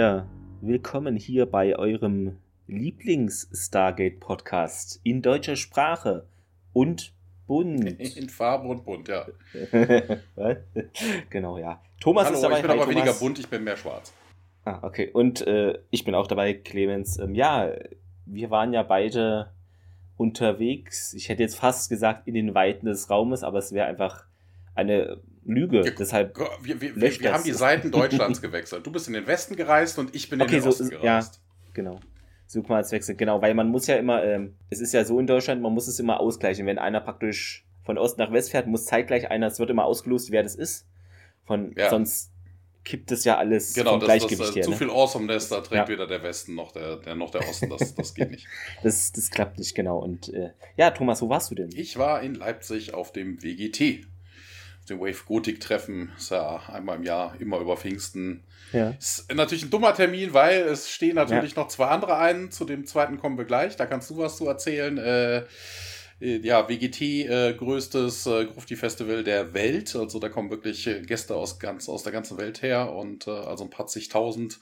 wieder willkommen hier bei eurem Lieblings-Stargate-Podcast in deutscher Sprache und bunt. In Farbe und bunt, ja. genau, ja. Thomas Hallo, ist dabei. ich bin Hi, aber Thomas. weniger bunt, ich bin mehr schwarz. Ah, okay. Und äh, ich bin auch dabei, Clemens. Ähm, ja, wir waren ja beide unterwegs. Ich hätte jetzt fast gesagt in den Weiten des Raumes, aber es wäre einfach eine Lüge. Ja, Deshalb Wir, wir, wir, wir das. haben die Seiten Deutschlands gewechselt. Du bist in den Westen gereist und ich bin Okay, in den so Osten ja. gereist. Genau. Such mal als Wechsel. Genau, weil man muss ja immer, ähm, es ist ja so in Deutschland, man muss es immer ausgleichen. Wenn einer praktisch von Ost nach West fährt, muss zeitgleich einer, es wird immer ausgelost, wer das ist. Von, Ja. Sonst kippt es ja alles Genau, vom das, das, Gleichgewicht äh, her. zu Ne? viel Awesomeness, da trägt Ja. weder der Westen noch der, der, noch der Osten. Das, das geht nicht. Das, das klappt nicht genau. Und äh, ja, Thomas, wo warst du denn? Ich war in Leipzig auf dem WGT. Dem Wave Gothic Treffen. Ist ja einmal im Jahr, immer über Pfingsten. Ja. Ist natürlich ein dummer Termin, weil es stehen natürlich noch zwei andere ein. Zu dem zweiten kommen wir gleich. Da kannst du was zu erzählen. Äh, äh, ja, WGT, äh, größtes äh, Grufti-Festival der Welt. Also da kommen wirklich äh, Gäste aus, ganz, aus der ganzen Welt her und äh, also ein paar zigtausend.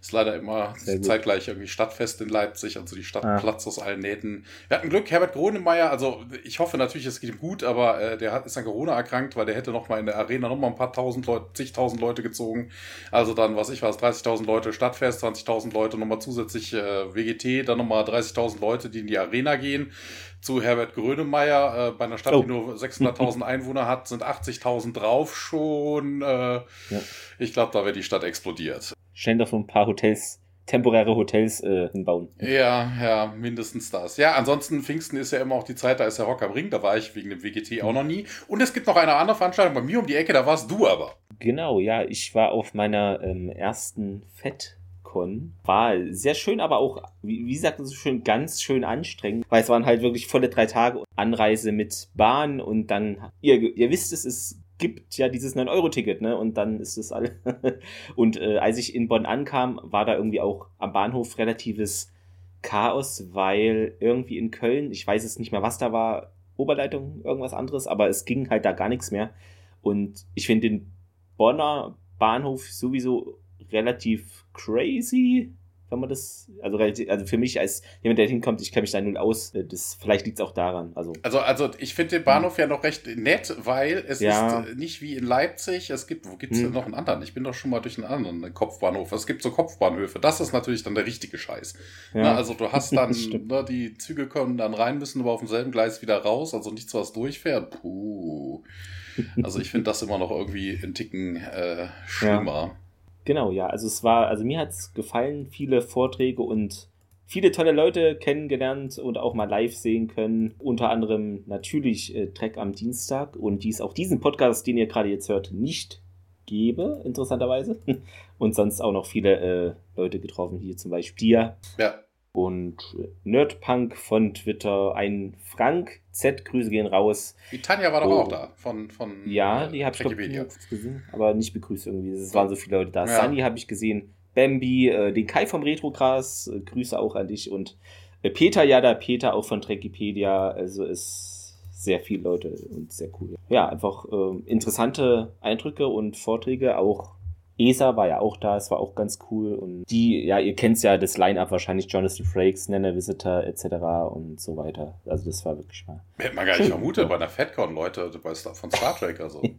Ist leider immer zeitgleich irgendwie Stadtfest in Leipzig. Also die Stadt Ah. platzt aus allen Nähten. Wir hatten Glück, Herbert Gronemeyer, also ich hoffe natürlich, es geht ihm gut, aber äh, der hat, ist an Corona erkrankt, weil der hätte noch mal in der Arena noch mal ein paar tausend Leute, zigtausend Leute gezogen. Also dann, was ich weiß, 30.000 Leute Stadtfest, 20.000 Leute nochmal zusätzlich äh, WGT, dann nochmal 30.000 Leute, die in die Arena gehen. Zu Herbert Grönemeyer, äh, bei einer Stadt, Oh. die nur 600.000 Einwohner hat, sind 80.000 drauf schon. Äh, Ich glaube, da wäre die Stadt explodiert. Schnell so ein paar Hotels, temporäre Hotels äh, hinbauen. Ja, ja, mindestens das. Ja, ansonsten Pfingsten ist ja immer auch die Zeit, da ist der Rock am Ring, da war ich wegen dem WGT auch noch nie. Und es gibt noch eine andere Veranstaltung bei mir um die Ecke, da warst du aber. Genau, ja, ich war auf meiner ähm, ersten FedCon. War sehr schön, aber auch, wie, wie sagt man so schön, ganz schön anstrengend, weil es waren halt wirklich volle drei Tage Anreise mit Bahn und dann, ihr, ihr wisst es, es gibt ja dieses 9-Euro-Ticket, ne? Und dann ist es alle. und äh, als ich in Bonn ankam, war da irgendwie auch am Bahnhof relatives Chaos, weil irgendwie in Köln, ich weiß es nicht mehr, was da war, Oberleitung, irgendwas anderes, aber es ging halt da gar nichts mehr. Und ich finde den Bonner Bahnhof sowieso relativ crazy, wenn man das, also relativ, also für mich als jemand, der hinkommt, ich kenne mich da null aus, äh, das, vielleicht liegt es auch daran, also. Also, also ich finde den Bahnhof ja noch recht nett, weil es Ja. ist äh, nicht wie in Leipzig. Es gibt, wo gibt es Hm. denn noch einen anderen? Ich bin doch schon mal durch einen anderen Kopfbahnhof. Es gibt so Kopfbahnhöfe. Das ist natürlich dann der richtige Scheiß. Ja. Ne, also du hast dann, stimmt. ne, die Züge kommen dann rein, müssen aber auf demselben Gleis wieder raus, also nichts, was durchfährt. Puh. Also ich finde das immer noch irgendwie ein Ticken äh, schlimmer. Genau, ja. Also es war, also mir hat es gefallen, viele Vorträge und viele tolle Leute kennengelernt und auch mal live sehen können. Unter anderem natürlich äh, Trek am Dienstag und dies auch diesen Podcast, den ihr gerade jetzt hört, nicht gebe, interessanterweise. Und sonst auch noch viele äh, Leute getroffen, hier zum Beispiel dir Ja. Und Nerdpunk von Twitter, ein Frank Z, Grüße gehen raus. Die Tanja war doch Oh. auch da von, von Ja, äh, die habe ich glaub, gesehen, aber nicht begrüßt irgendwie. Es waren so viele Leute da. Ja. Sunny habe ich gesehen, Bambi, äh, den Kai vom Retrogras, äh, Grüße auch an dich und äh, Peter, ja, da Peter auch von Trekipedia. Also ist sehr viele Leute und sehr cool. Ja, einfach ähm, interessante Eindrücke und Vorträge. Auch ESA war ja auch da, es war auch ganz cool. Und die, ja, ihr kennt ja das Line-Up wahrscheinlich, Jonathan Frakes, Nenner Visitor etc. und so weiter. Also das war wirklich mal. Hätte man gar nicht vermutet bei einer FedCon, Leute bei Star, von Star Trek. Also.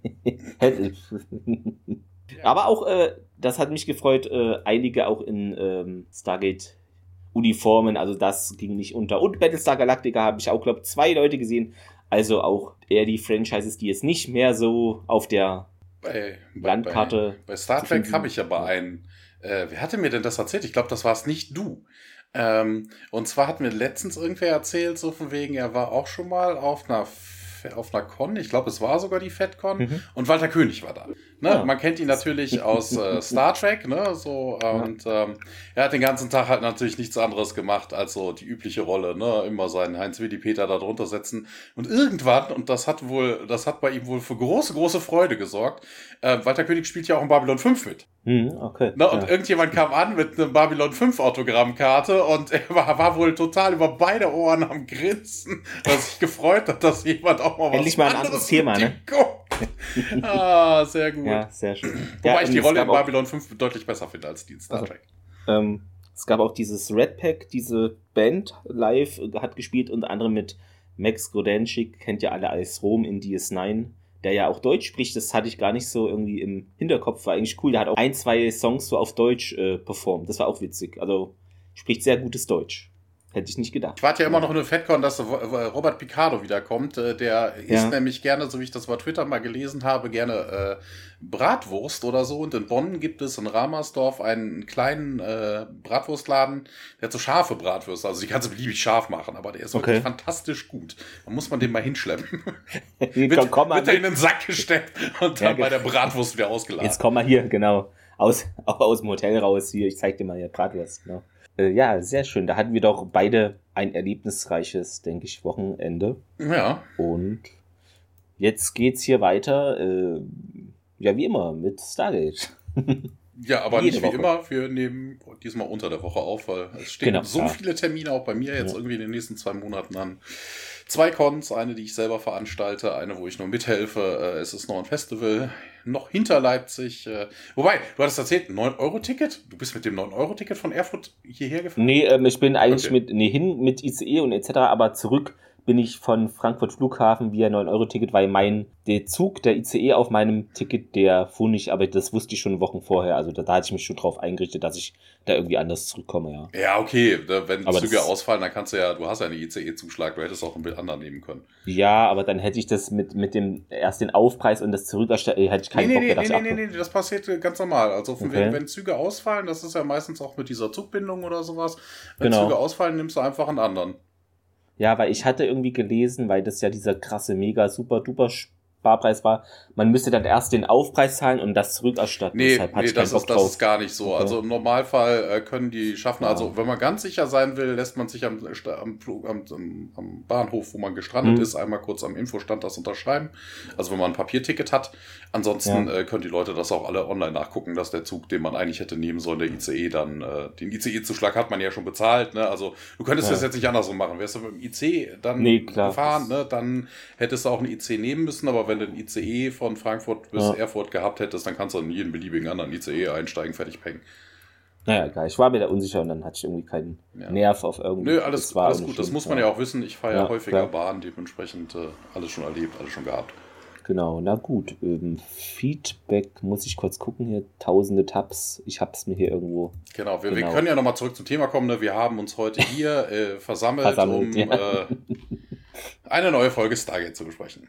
Aber auch, äh, das hat mich gefreut, äh, einige auch in ähm, Stargate Uniformen, also das ging nicht unter. Und Battlestar Galactica habe ich auch, glaube zwei Leute gesehen. Also auch eher die Franchises, die jetzt nicht mehr so auf der Bei, bei, Landkarte. Bei, bei Star Trek habe ich aber einen. Äh, wer hatte mir denn das erzählt? Ich glaube, das war es nicht du. Ähm, und zwar hat mir letztens irgendwer erzählt, so von wegen, er war auch schon mal auf einer, auf einer Con. Ich glaube, es war sogar die FedCon. Mhm. Und Walter König war da. Ne? Ah. Man kennt ihn natürlich aus äh, Star Trek, ne? So, und ähm, er hat den ganzen Tag halt natürlich nichts anderes gemacht als so die übliche Rolle, ne? Immer seinen Heinz Willi Peter da drunter setzen. Und irgendwann, und das hat wohl, das hat bei ihm wohl für große, große Freude gesorgt, äh, Walter König spielt ja auch in Babylon 5 mit. Hm, okay. Ne? Und ja. irgendjemand kam an mit einer Babylon 5 Autogrammkarte und er war, war wohl total über beide Ohren am Grinsen, dass sich gefreut hat, dass jemand auch mal was Endlich mal ein anderes Thema, ne? guckt. ah, sehr gut. Ja, sehr schön. Wobei ja, ich die Rolle in Babylon 5 deutlich besser finde als die in Star Also, Trek. Ähm, es gab auch dieses Red Pack, diese Band live hat gespielt, unter anderem mit Max Grodenschik, kennt ja alle als Rom in DS9, der ja auch Deutsch spricht. Das hatte ich gar nicht so irgendwie im Hinterkopf. War eigentlich cool. Der hat auch ein, zwei Songs so auf Deutsch äh, performt. Das war auch witzig. Also spricht sehr gutes Deutsch. Hätte ich nicht gedacht. Ich warte ja immer noch in der FedCon, dass äh, Robert Picardo wiederkommt. Äh, Der isst Ja. nämlich gerne, so wie ich das bei Twitter mal gelesen habe, gerne äh, Bratwurst oder so. Und in Bonn gibt es in Ramersdorf einen kleinen äh, Bratwurstladen, der hat so scharfe Bratwürste. Also die kannst du beliebig scharf machen, aber der ist wirklich Okay. fantastisch gut. Da muss man den mal hinschleppen. Wird, komm mal wird er in den Sack gesteckt und Ja, dann bei genau. der Bratwurst wieder ausgeladen. Jetzt komm mal hier, genau. Aus, auch aus dem Hotel raus hier. Ich zeig dir mal hier Bratwurst. Genau. Äh, ja, sehr schön. Da hatten wir doch beide ein erlebnisreiches, denke ich, Wochenende. Ja, Und jetzt geht's hier weiter, äh, ja, wie immer, mit Stargate. ja, aber Jede nicht wie Woche. immer. Wir nehmen diesmal unter der Woche auf, weil es stehen Genau, so ja. viele Termine auch bei mir jetzt Ja. irgendwie in den nächsten zwei Monaten an. Zwei Cons, eine, die ich selber veranstalte, eine, wo ich nur mithelfe. Äh, Es ist noch ein Festival, noch hinter Leipzig. Äh, Wobei, du hattest erzählt, 9-Euro-Ticket? Du bist mit dem 9-Euro-Ticket von Erfurt hierher gefahren? Nee, ähm, ich bin eigentlich Okay. mit, nee, hin mit ICE und etc., aber zurück bin ich von Frankfurt Flughafen via 9-Euro-Ticket, weil mein, der Zug, der ICE auf meinem Ticket, der fuhr nicht, aber das wusste ich schon Wochen vorher. Also da, da hatte ich mich schon drauf eingerichtet, dass ich da irgendwie anders zurückkomme, ja. Ja, okay. Wenn Aber Züge ausfallen, dann kannst du ja, du hast ja einen ICE-Zuschlag, du hättest auch einen anderen nehmen können. Ja, aber dann hätte ich das mit, mit dem, erst den Aufpreis und das Zurückerstellen, hätte ich keinen nee, Bock nee, nee, nee, nee, ach, nee, das passiert äh, ganz normal. Also Okay. wenn, wenn Züge ausfallen, das ist ja meistens auch mit dieser Zugbindung oder sowas. Wenn Genau. Züge ausfallen, nimmst du einfach einen anderen. Ja, weil ich hatte irgendwie gelesen, weil das ja dieser krasse, mega, super, duper Sparpreis war, man müsste dann erst den Aufpreis zahlen und das zurückerstatten. Nee, Deshalb nee das, ist, das ist gar nicht so. Okay. Also im Normalfall äh, können die schaffen, Ja. also wenn man ganz sicher sein will, lässt man sich am, am, am, am, am Bahnhof, wo man gestrandet Mhm. ist, einmal kurz am Infostand das unterschreiben. Also wenn man ein Papierticket hat. Ansonsten Ja. äh, können die Leute das auch alle online nachgucken, dass der Zug, den man eigentlich hätte nehmen sollen, der ICE dann, äh, den ICE-Zuschlag hat man ja schon bezahlt. Ne? Also du könntest Ja. das jetzt nicht andersrum machen. Wärst du mit dem IC dann Nee, klar. gefahren, ne? dann hättest du auch einen IC nehmen müssen, aber wenn du einen ICE von Frankfurt bis Ja. Erfurt gehabt hättest, dann kannst du in jeden beliebigen anderen ICE einsteigen, fertig peng. Naja, egal. Ich war mir da unsicher und dann hatte ich irgendwie keinen Ja. Nerv auf irgendwie. Nö, alles, alles gut, das muss man ja auch wissen. Ich fahre ja, häufiger klar. Bahn, dementsprechend äh, alles schon erlebt, alles schon gehabt. Genau, na gut. Ähm, Feedback muss ich kurz gucken hier. Tausende Tabs. Ich hab's mir hier irgendwo. Genau, wir, wir Genau. können ja nochmal zurück zum Thema kommen. Ne? Wir haben uns heute hier äh, versammelt, Versammelt, um ja. äh, eine neue Folge Stargate zu besprechen.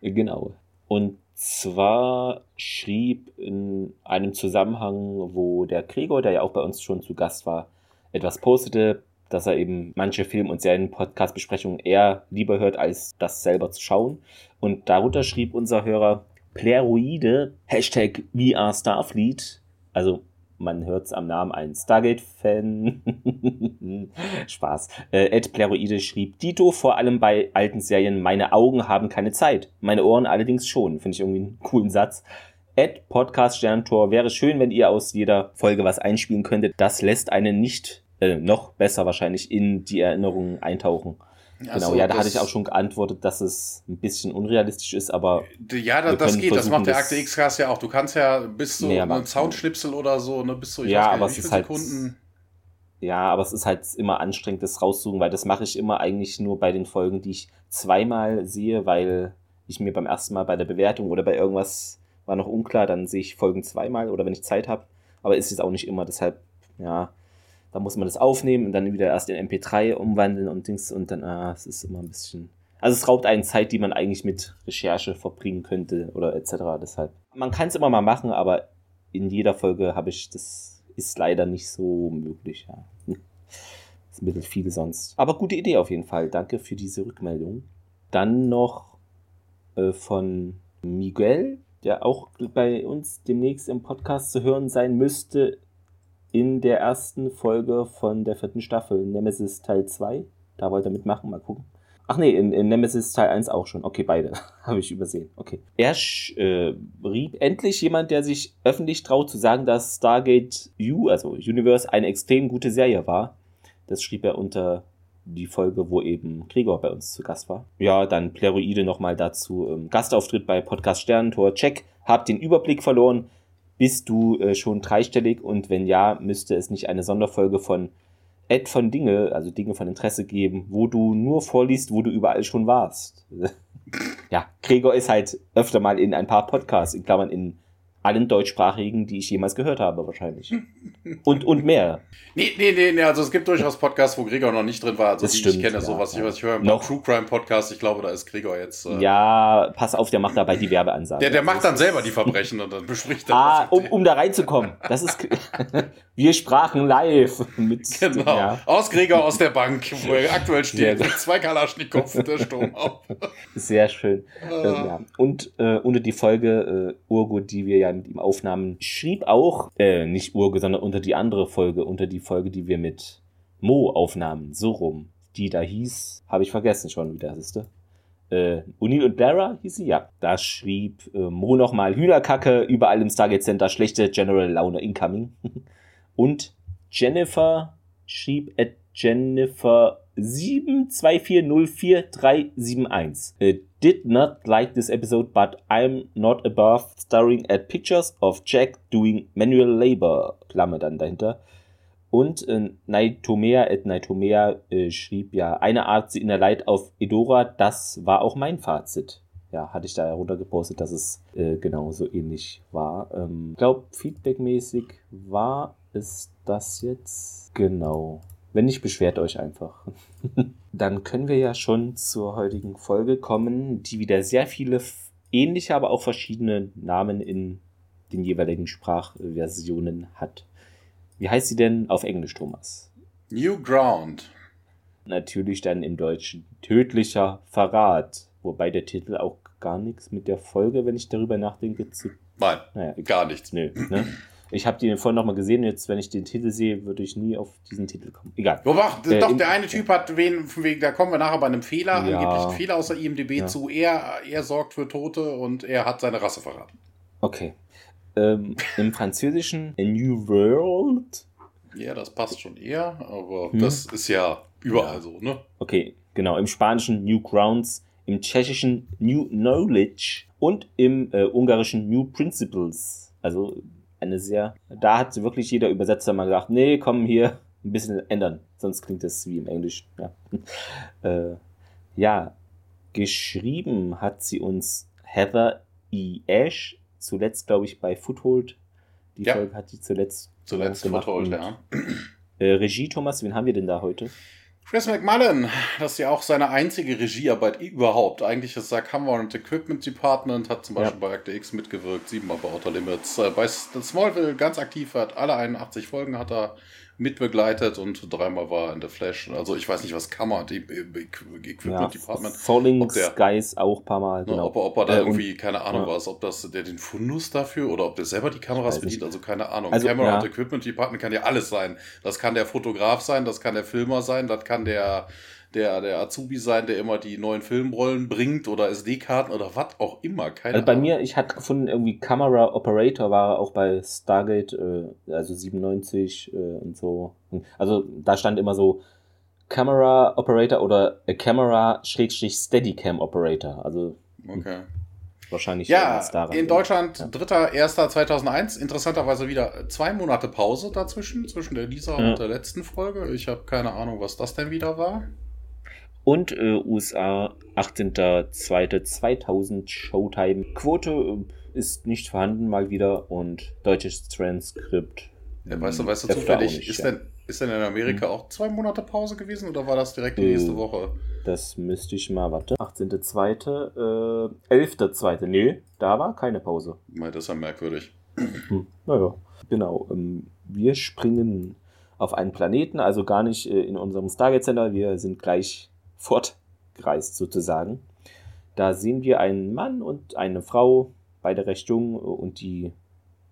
Genau. Und zwar schrieb in einem Zusammenhang, wo der Gregor, der ja auch bei uns schon zu Gast war, etwas postete, dass er eben manche Film- und Serien-Podcast-Besprechungen eher lieber hört, als das selber zu schauen. Und darunter schrieb unser Hörer Pleroide, Hashtag VR Starfleet, also man hört es am Namen, ein Stargate-Fan. Spaß. Äh, Ed Pleroide schrieb, Dito, vor allem bei alten Serien, meine Augen haben keine Zeit. Meine Ohren allerdings schon. Finde ich irgendwie einen coolen Satz. Ed Podcast Sterntor, wäre schön, wenn ihr aus jeder Folge was einspielen könntet. Das lässt einen nicht, äh, noch besser wahrscheinlich, in die Erinnerungen eintauchen. Genau, Also, ja, da hatte ich auch schon geantwortet, dass es ein bisschen unrealistisch ist, aber Ja, da, das geht, das macht der Akte X-Cast ja auch. Du kannst ja bis zu Nee, einem Soundschnipsel oder so, ne, bis zu ich Ja, weiß aber nicht, es ist halt- Sekunden. Ja, aber es ist halt immer anstrengend, das rauszusuchen, weil das mache ich immer eigentlich nur bei den Folgen, die ich zweimal sehe, weil ich mir beim ersten Mal bei der Bewertung oder bei irgendwas war noch unklar, dann sehe ich Folgen zweimal oder wenn ich Zeit habe. Aber ist es auch nicht immer, deshalb, ja, da muss man das aufnehmen und dann wieder erst in MP3 umwandeln und Dings und dann, ah, es ist immer ein bisschen. Also es raubt einen Zeit, die man eigentlich mit Recherche verbringen könnte oder etc. Deshalb. Man kann es immer mal machen, aber in jeder Folge habe ich das ist leider nicht so möglich. Ja. Ist ein bisschen viel sonst. Aber gute Idee auf jeden Fall. Danke für diese Rückmeldung. Dann noch äh, von Miguel, der auch bei uns demnächst im Podcast zu hören sein müsste, in der ersten Folge von der vierten Staffel, Nemesis Teil 2. Da wollte er mitmachen, mal gucken. Ach nee, in, in Nemesis Teil 1 auch schon. Okay, beide. Habe ich übersehen. Okay. Er äh, rieb endlich jemand, der sich öffentlich traut zu sagen, dass Stargate U, also Universe, eine extrem gute Serie war. Das schrieb er unter die Folge, wo eben Gregor bei uns zu Gast war. Ja, dann Pleroide nochmal dazu. Ähm, Gastauftritt bei Podcast Sternentor. Check. Hab den Überblick verloren. Bist du äh, schon dreistellig? Und wenn ja, müsste es nicht eine Sonderfolge von Ad von Dinge, also Dinge von Interesse geben, wo du nur vorliest, wo du überall schon warst. ja, Gregor ist halt öfter mal in ein paar Podcasts, in Klammern in allen deutschsprachigen, die ich jemals gehört habe, wahrscheinlich. Und, und mehr. Nee, nee, nee, nee, also es gibt durchaus Podcasts, wo Gregor noch nicht drin war. Also Das die, stimmt, ich kenne ja, sowas, ja. was ich höre. Noch- True Crime Podcast, ich glaube, da ist Gregor jetzt. Äh, Ja, pass auf, der macht dabei die Werbeansage. Der, der macht dann selber die Verbrechen und dann bespricht er. Ah, um, um da reinzukommen. Das ist. Wir sprachen live mit. Genau. Ja, Aus Gregor aus der Bank, wo er aktuell steht, Ja. mit zwei Kalaschnikows und der Sturm auf. sehr schön. Ähm, ja. Und äh, unter die Folge äh, Urgo, die wir ja mit ihm aufnahmen, schrieb auch, äh, nicht Urgo, sondern unter die andere Folge, unter die Folge, die wir mit Mo aufnahmen, so rum. Die da hieß, habe ich vergessen schon, wie das ist. Äh, Unil und Dara hieß sie, ja. Da schrieb äh, Mo nochmal Hühnerkacke, überall im Stargate Center, schlechte General Laune incoming. und Jennifer schrieb at Jennifer 724044371. Uh, did not like this episode, but I'm not above staring at pictures of Jack doing manual labor. Klammer dann dahinter. Und äh, Naitomea at Naitomea äh, schrieb ja, eine Art in der Leid auf Edora, das war auch mein Fazit. Ja, hatte ich da heruntergepostet, dass es äh, genauso ähnlich war. Ähm, ich glaube, feedbackmäßig war es das jetzt. Genau. Wenn nicht, beschwert euch einfach. Dann können wir ja schon zur heutigen Folge kommen, die wieder sehr viele ähnliche, aber auch verschiedene Namen in den jeweiligen Sprachversionen hat. Wie heißt sie denn auf Englisch, Thomas? New Ground. Natürlich dann im Deutschen tödlicher Verrat. Wobei der Titel auch gar nichts mit der Folge, wenn ich darüber nachdenke, zu. Nein, Naja, gar nichts. Nö, ne? Ich habe die vorhin nochmal gesehen, jetzt, wenn ich den Titel sehe, würde ich nie auf diesen Titel kommen. Egal. Wobei, Äh, doch, der eine Typ hat wen, von wegen, da kommen wir nachher bei einem Fehler, Ja. angeblich ein Fehler aus der IMDB Ja. zu. Er, er sorgt für Tote und er hat seine Rasse verraten. Okay. Ähm, Im Französischen A New World. Ja, das passt schon eher, aber Hm. das ist ja überall Ja. so, ne? Okay, genau. Im Spanischen New Grounds, im Tschechischen New Knowledge und im äh, Ungarischen New Principles. Also eine sehr. Da hat wirklich jeder Übersetzer mal gesagt, nee, komm hier ein bisschen ändern, sonst klingt das wie im Englisch. Ja, äh, ja geschrieben hat sie uns Heather E. Ash, zuletzt glaube ich bei Foothold. Die Ja. Folge hat die zuletzt Zuletzt gemacht. Foothold, Und, ja. Äh, Regie, Thomas, wen haben wir denn da heute? Chris McMullen, das ist ja auch seine einzige Regiearbeit überhaupt. Eigentlich ist Zach Hammer und Equipment Department, hat zum Ja. Beispiel bei Akte X mitgewirkt, siebenmal bei Outer Limits. Äh, Bei Smallville ganz aktiv hat, alle 81 Folgen hat er mitbegleitet und dreimal war in The Flash. Also ich weiß nicht, was Kammer, die äh, Equipment Ja, Department. Falling ob der- Skies auch ein paar Mal. Ne, Genau. ob, er, ob er da Äh, irgendwie, keine Ahnung, ja. was, ob das der den Fundus dafür oder ob der selber die Kameras bedient, also keine Ahnung. Also, Camera ja. und Equipment Department kann ja alles sein. Das kann der Fotograf sein, das kann der Filmer sein, das kann der, der, der Azubi sein, der immer die neuen Filmrollen bringt oder SD-Karten oder was auch immer. Keine Also bei Ahnung. mir, ich hatte gefunden, irgendwie Camera Operator war auch bei Stargate, äh, also 97 äh, und so. Also da stand immer so Camera Operator oder äh, Camera Schrägstrich Steadicam Operator. Also Okay. wahrscheinlich Ja, daran. in Deutschland, Ja. 3.1.2001, interessanterweise wieder zwei Monate Pause dazwischen, zwischen der Lisa Ja. und der letzten Folge. Ich habe keine Ahnung, was das denn wieder war. Und äh, USA 18.02.2000 Showtime. Quote äh, ist nicht vorhanden mal wieder und deutsches Transkript. Ja, weißt du, weißt du zufällig, nicht, ist, ja. denn, ist denn in Amerika Hm. auch zwei Monate Pause gewesen oder war das direkt die nächste Woche? Das müsste ich mal, warte. 18.02. Äh, 11.02. Nee, da war keine Pause. Das ist ja merkwürdig. Hm, naja, genau. Ähm, wir springen auf einen Planeten, also gar nicht äh, in unserem Stargate Center. Wir sind gleich fortgereist sozusagen. Da sehen wir einen Mann und eine Frau, beide recht jung, und die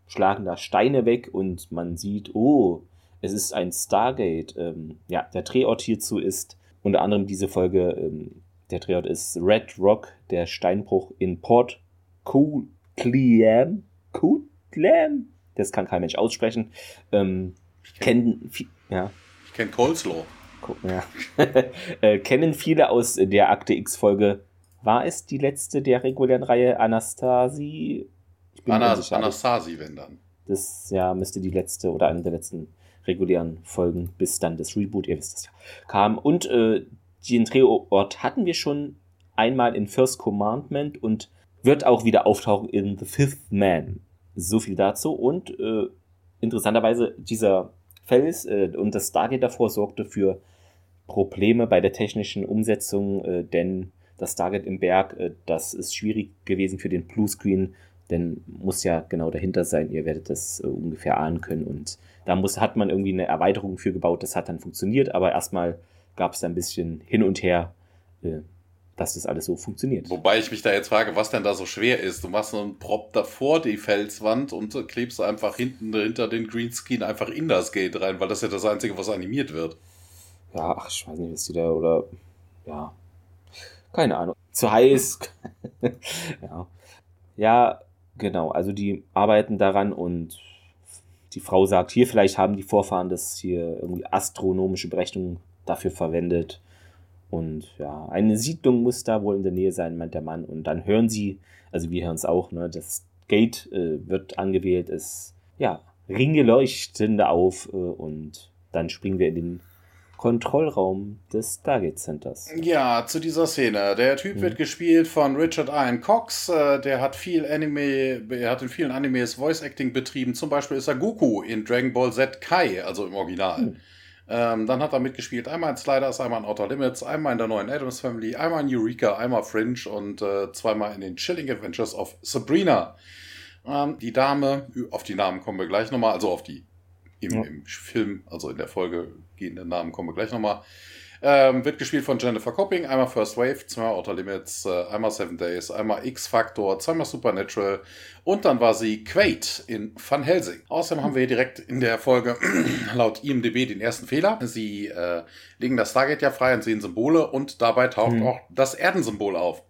schlagen da Steine weg und man sieht, oh, es ist ein Stargate. Ähm, ja, der Drehort hierzu ist unter anderem diese Folge, ähm, der Drehort ist Red Rock, der Steinbruch in Port Coolcliam. Coolcliam? Das kann kein Mensch aussprechen. Ähm, kennen, vi- ja, Ich kenne Coleslaw. Gucken, ja. äh, kennen viele aus der Akte X-Folge. War es die letzte der regulären Reihe Anastasi? Ich bin Anas Anastasi, wenn dann. Das ja müsste die letzte oder eine der letzten regulären Folgen, bis dann das Reboot, ihr wisst es ja, kam. Und äh, den Drehort hatten wir schon einmal in First Commandment und wird auch wieder auftauchen in The Fifth Man. So viel dazu. Und äh, interessanterweise, dieser Fels äh, und das Stargate davor sorgte für Probleme bei der technischen Umsetzung, äh, denn das Stargate im Berg, äh, das ist schwierig gewesen für den Bluescreen, denn muss ja genau dahinter sein. Ihr werdet das äh, ungefähr ahnen können. Und da muss, hat man irgendwie eine Erweiterung für gebaut. Das hat dann funktioniert, aber erstmal gab es da ein bisschen hin und her, äh, dass das alles so funktioniert. Wobei ich mich da jetzt frage, was denn da so schwer ist. Du machst einen Prop davor die Felswand und klebst einfach hinten hinter den Greenscreen einfach in das Gate rein, weil das ja das Einzige, was animiert wird. Ja, ach, ich weiß nicht, was die da oder ja, keine Ahnung. Zu heiß. ja. Ja, genau. Also die arbeiten daran und die Frau sagt, hier vielleicht haben die Vorfahren das hier irgendwie astronomische Berechnungen dafür verwendet. Und ja, eine Siedlung muss da wohl in der Nähe sein, meint der Mann. Und dann hören sie, also wir hören es auch, ne, das Gate äh, wird angewählt, es, ja, Ringe leuchten auf äh, und dann springen wir in den Kontrollraum des Stargate Centers. Ja, zu dieser Szene. Der Typ hm. wird gespielt von Richard Ian Cox. Äh, der hat viel Anime, er hat in vielen Animes Voice Acting betrieben. Zum Beispiel ist er Goku in Dragon Ball Z Kai, also im Original. Hm. Ähm, dann hat er mitgespielt einmal in Sliders, einmal in Outer Limits, einmal in der neuen Adams Family, einmal in Eureka, einmal Fringe und äh, zweimal in den Chilling Adventures of Sabrina. Ähm, die Dame, auf die Namen kommen wir gleich nochmal, also auf die im, ja. im Film, also in der Folge gehenden Namen kommen wir gleich nochmal. Ähm, wird gespielt von Jennifer Copping, einmal First Wave, zweimal Outer Limits, äh, einmal Seven Days, einmal X-Factor, zweimal Supernatural und dann war sie Quaid in Van Helsing. Außerdem haben wir direkt in der Folge laut IMDB den ersten Fehler. Sie äh, legen das Stargate ja frei und sehen Symbole und dabei taucht mhm. auch das Erdensymbol auf.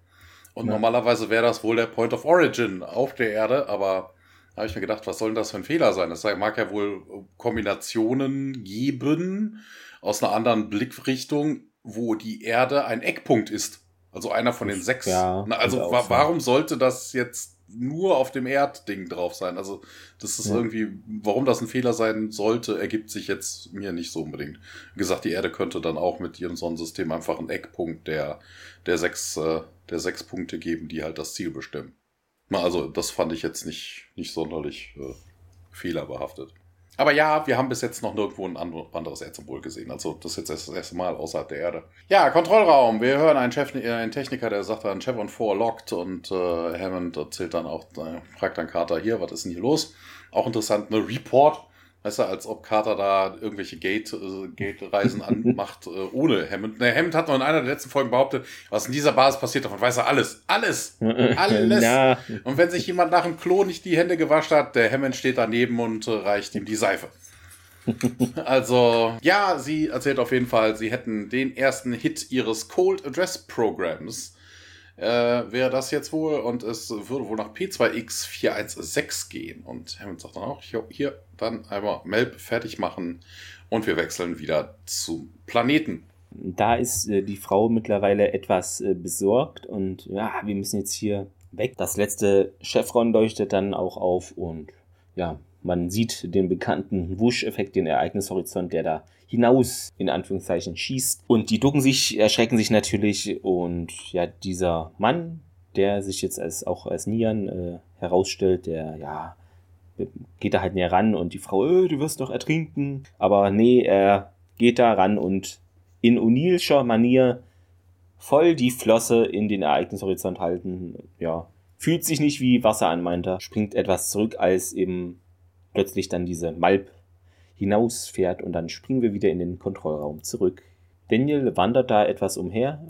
Und ja. normalerweise wäre das wohl der Point of Origin auf der Erde, aber da habe ich mir gedacht, was soll denn das für ein Fehler sein? Es mag ja wohl Kombinationen geben aus einer anderen Blickrichtung, wo die Erde ein Eckpunkt ist. Also einer von den sechs. Ja, also wa warum sollte das jetzt nur auf dem Erdding drauf sein? Also das ist ja. irgendwie, warum das ein Fehler sein sollte, ergibt sich jetzt mir nicht so unbedingt. Wie gesagt, die Erde könnte dann auch mit ihrem Sonnensystem einfach einen Eckpunkt der, der, sechs, äh, der sechs Punkte geben, die halt das Ziel bestimmen. Also, das fand ich jetzt nicht, nicht sonderlich äh, fehlerbehaftet. Aber ja, wir haben bis jetzt noch nirgendwo ein anderes Erdsymbol gesehen. Also das ist jetzt das erste Mal außerhalb der Erde. Ja, Kontrollraum. Wir hören einen, Chef, äh, einen Techniker, der sagt dann Chevron 4 locked und äh, Hammond erzählt dann auch, äh, fragt dann Carter hier, was ist denn hier los? Auch interessant, eine Report Weißt du, als ob Carter da irgendwelche Gate-Reisen Gate anmacht äh, ohne Hammond. Ne, Hammond hat noch in einer der letzten Folgen behauptet, was in dieser Basis passiert, davon weiß er alles. Alles! Alles! Ja. Und wenn sich jemand nach dem Klo nicht die Hände gewaschen hat, der Hammond steht daneben und äh, reicht ihm die Seife. also, ja, sie erzählt auf jeden Fall, sie hätten den ersten Hit ihres Cold Address Programms äh, wäre das jetzt wohl und es würde wohl nach P2X416 gehen. Und Hammond sagt dann auch, hier, dann einmal Melb fertig machen und wir wechseln wieder zum Planeten. Da ist äh, die Frau mittlerweile etwas äh, besorgt und ja, wir müssen jetzt hier weg. Das letzte Chevron leuchtet dann auch auf und ja, man sieht den bekannten Wusch-Effekt, den Ereignishorizont, der da hinaus in Anführungszeichen schießt. Und die ducken sich, erschrecken sich natürlich. Und ja, dieser Mann, der sich jetzt als auch als Nian äh, herausstellt, der ja geht da halt näher ran und die Frau, äh, du wirst doch ertrinken. Aber nee, er geht da ran und in O'Neillscher Manier voll die Flosse in den Ereignishorizont halten. Ja, fühlt sich nicht wie Wasser an, meint er. Springt etwas zurück, als eben plötzlich dann diese Malp hinausfährt und dann springen wir wieder in den Kontrollraum zurück. Daniel wandert da etwas umher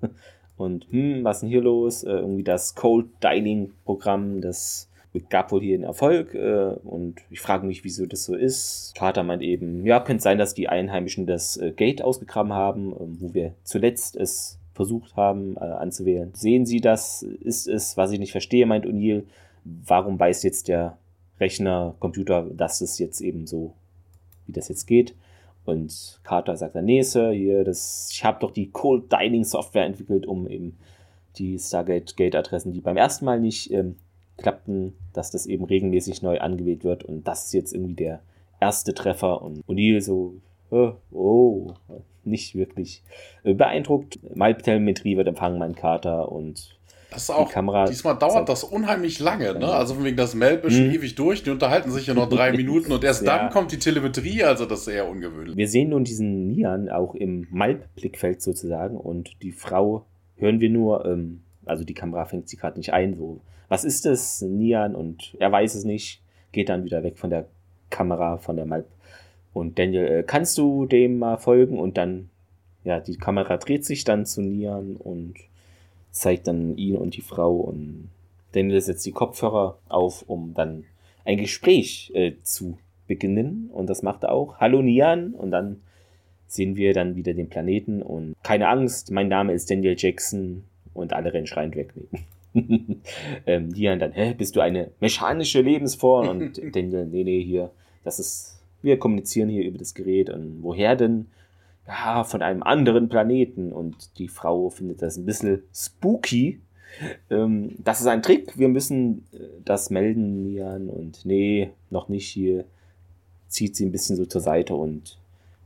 und hm, was ist denn hier los? Äh, irgendwie das Cold Dining Programm, das gab wohl hier einen Erfolg äh, und ich frage mich, wieso das so ist. Vater meint eben, ja, könnte sein, dass die Einheimischen das äh, Gate ausgegraben haben, äh, wo wir zuletzt es versucht haben äh, anzuwählen. Sehen Sie das? Ist es, was ich nicht verstehe, meint O'Neill. Warum weiß jetzt der Rechner, Computer, dass es jetzt eben so wie das jetzt geht. Und Carter sagt dann, nee, Sir, hier, das, ich habe doch die Cold Dining Software entwickelt, um eben die Stargate-Gate-Adressen, die beim ersten Mal nicht ähm, klappten, dass das eben regelmäßig neu angewählt wird. Und das ist jetzt irgendwie der erste Treffer. Und O'Neill so, oh, nicht wirklich äh, beeindruckt. Maltelemetrie wird empfangen, mein Kater und das ist auch, die Kamera diesmal dauert das unheimlich lange, ne? Also wegen das Melb ist schon hm. ewig durch, die unterhalten sich ja noch drei Minuten und erst ja. dann kommt die Telemetrie, also das ist eher ungewöhnlich. Wir sehen nun diesen Nian auch im Malb-Blickfeld sozusagen und die Frau hören wir nur, ähm, also die Kamera fängt sie gerade nicht ein, so, was ist das, Nian? Und er weiß es nicht, geht dann wieder weg von der Kamera, von der Malb. Und Daniel, äh, kannst du dem mal folgen? Und dann, ja, die Kamera dreht sich dann zu Nian und zeigt dann ihn und die Frau und Daniel setzt die Kopfhörer auf, um dann ein Gespräch äh, zu beginnen und das macht er auch. Hallo Nian und dann sehen wir dann wieder den Planeten und keine Angst, mein Name ist Daniel Jackson und alle rennen schreiend weg. ähm, Nian dann, hä, bist du eine mechanische Lebensform? Und Daniel, nee, nee, hier, das ist, wir kommunizieren hier über das Gerät und woher denn? Ja, von einem anderen Planeten. Und die Frau findet das ein bisschen spooky. Ähm, das ist ein Trick, wir müssen äh, das melden, Nian. Und nee, noch nicht hier. Zieht sie ein bisschen so zur Seite und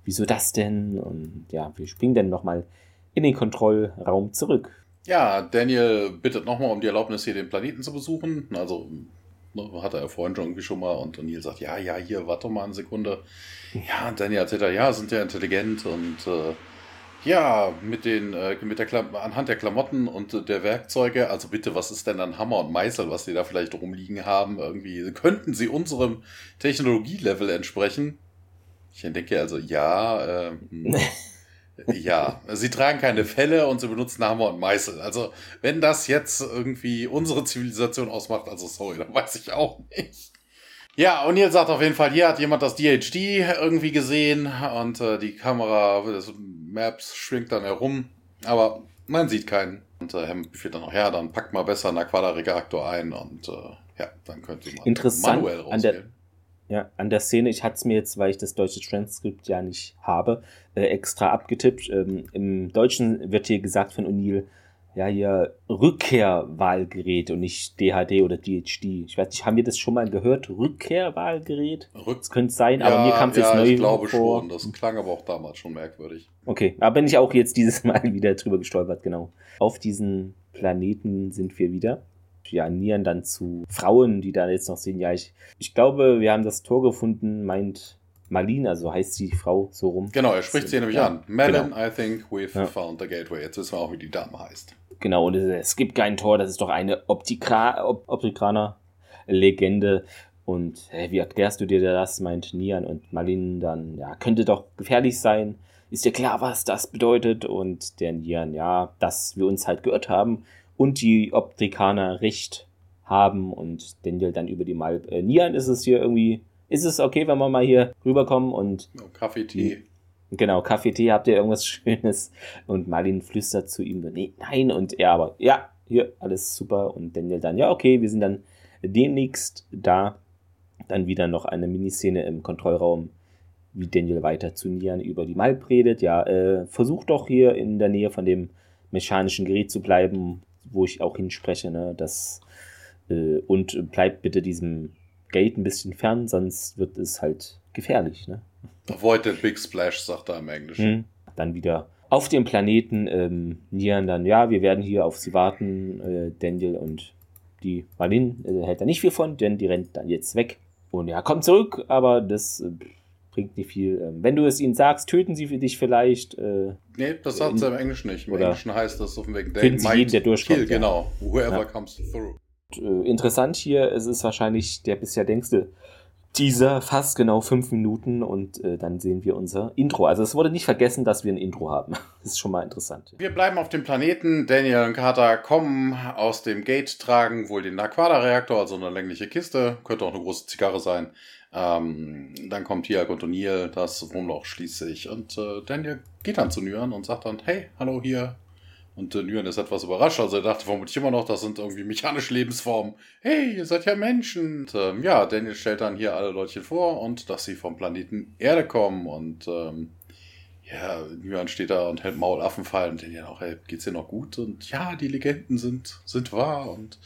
wieso das denn? Und ja, wir springen dann nochmal in den Kontrollraum zurück. Ja, Daniel bittet nochmal um die Erlaubnis, hier den Planeten zu besuchen. Also hatte er vorhin schon irgendwie schon mal und O'Neill sagt, ja, ja, hier, warte mal eine Sekunde. Ja, und Danny erzählt er, ja, sind ja intelligent und äh, ja, mit den, äh, mit der Klam anhand der Klamotten und äh, der Werkzeuge, also bitte, was ist denn ein Hammer und Meißel, was die da vielleicht rumliegen haben? Irgendwie, könnten sie unserem Technologielevel entsprechen? Ich denke also, ja, äh, Ja, sie tragen keine Felle und sie benutzen Hammer und Meißel. Also, wenn das jetzt irgendwie unsere Zivilisation ausmacht, also sorry, dann weiß ich auch nicht. Ja, und jetzt sagt auf jeden Fall, hier hat jemand das DHD irgendwie gesehen und äh, die Kamera, das Maps schwingt dann herum, aber man sieht keinen. Und äh, Hammond befiehlt dann noch, ja, dann packt mal besser einen Aquada-Reaktor ein und äh, ja, dann könnt ihr mal manuell rausgehen. Ja, an der Szene, ich hatte es mir jetzt, weil ich das deutsche Transkript ja nicht habe, äh, extra abgetippt. Ähm, Im Deutschen wird hier gesagt von O'Neill, ja, hier Rückkehrwahlgerät und nicht DHD oder DHD. Ich weiß nicht, haben wir das schon mal gehört? Rückkehrwahlgerät? Rück das könnte sein, aber mir kam es ja, jetzt neu ich glaube vor. schon. Das klang aber auch damals schon merkwürdig. Okay, da bin ich auch jetzt dieses Mal wieder drüber gestolpert, genau. Auf diesen Planeten sind wir wieder pianieren dann zu Frauen, die da jetzt noch sehen, ja, ich, ich glaube, wir haben das Tor gefunden, meint Malina, so heißt die Frau so rum. Genau, er spricht sie nämlich ja, an. Malin, genau. I think we've ja. found the gateway. Jetzt wissen wir auch, wie die Dame heißt. Genau, und es gibt kein Tor, das ist doch eine Optikra Op Optikraner-Legende. Und hey, wie erklärst du dir das, meint Nian und Malin dann, ja, könnte doch gefährlich sein. Ist dir klar, was das bedeutet? Und der Nian, ja, dass wir uns halt gehört haben und die Optrikaner recht haben und Daniel dann über die Malb. Äh, Nian ist es hier irgendwie, ist es okay, wenn wir mal hier rüberkommen und. Oh, Kaffee, Tee. Genau, Kaffee, Tee, habt ihr irgendwas Schönes? Und Marlin flüstert zu ihm, nee, nein, und er aber, ja, hier, alles super. Und Daniel dann, ja, okay, wir sind dann demnächst da. Dann wieder noch eine Miniszene im Kontrollraum, wie Daniel weiter zu Nian über die Malb redet. Ja, äh, versuch doch hier in der Nähe von dem mechanischen Gerät zu bleiben, wo ich auch hinspreche, ne, das äh, und bleibt bitte diesem Gate ein bisschen fern, sonst wird es halt gefährlich, ne? Avoid the big splash, sagt er im Englischen. Mhm. Dann wieder auf dem Planeten ähm, Nian dann, ja, wir werden hier auf sie warten, äh, Daniel und die Marlin äh, hält da nicht viel von, denn die rennt dann jetzt weg. Und ja, kommt zurück, aber das äh, bringt nicht viel. Ähm, wenn du es ihnen sagst, töten sie für dich vielleicht. Äh, nee, das sagt sie im Englischen nicht. Im Englischen heißt das auf dem Weg, töten sie jeden, der durchkommt. Kill, ja. Genau, whoever ja. comes through. Und, äh, interessant hier, es ist wahrscheinlich der bisher längste Teaser, fast genau fünf Minuten und äh, dann sehen wir unser Intro. Also es wurde nicht vergessen, dass wir ein Intro haben. Das ist schon mal interessant. Wir bleiben auf dem Planeten. Daniel und Carter kommen aus dem Gate, tragen wohl den Aquada-Reaktor, also eine längliche Kiste. Könnte auch eine große Zigarre sein. Ähm, dann kommt hier O'Neill, das Wurmloch schließt sich und äh, Daniel geht dann zu Nyan und sagt dann, hey, hallo hier. Und äh, Nyan ist etwas überrascht. Also er dachte vermutlich immer noch, das sind irgendwie mechanische Lebensformen. Hey, ihr seid ja Menschen. Und, ähm, ja, Daniel stellt dann hier alle Leutchen vor und dass sie vom Planeten Erde kommen. Und ähm, ja, Nyan steht da und hält Maulaffen fallen und Daniel auch, hey, geht's dir noch gut? Und ja, die Legenden sind, sind wahr. Und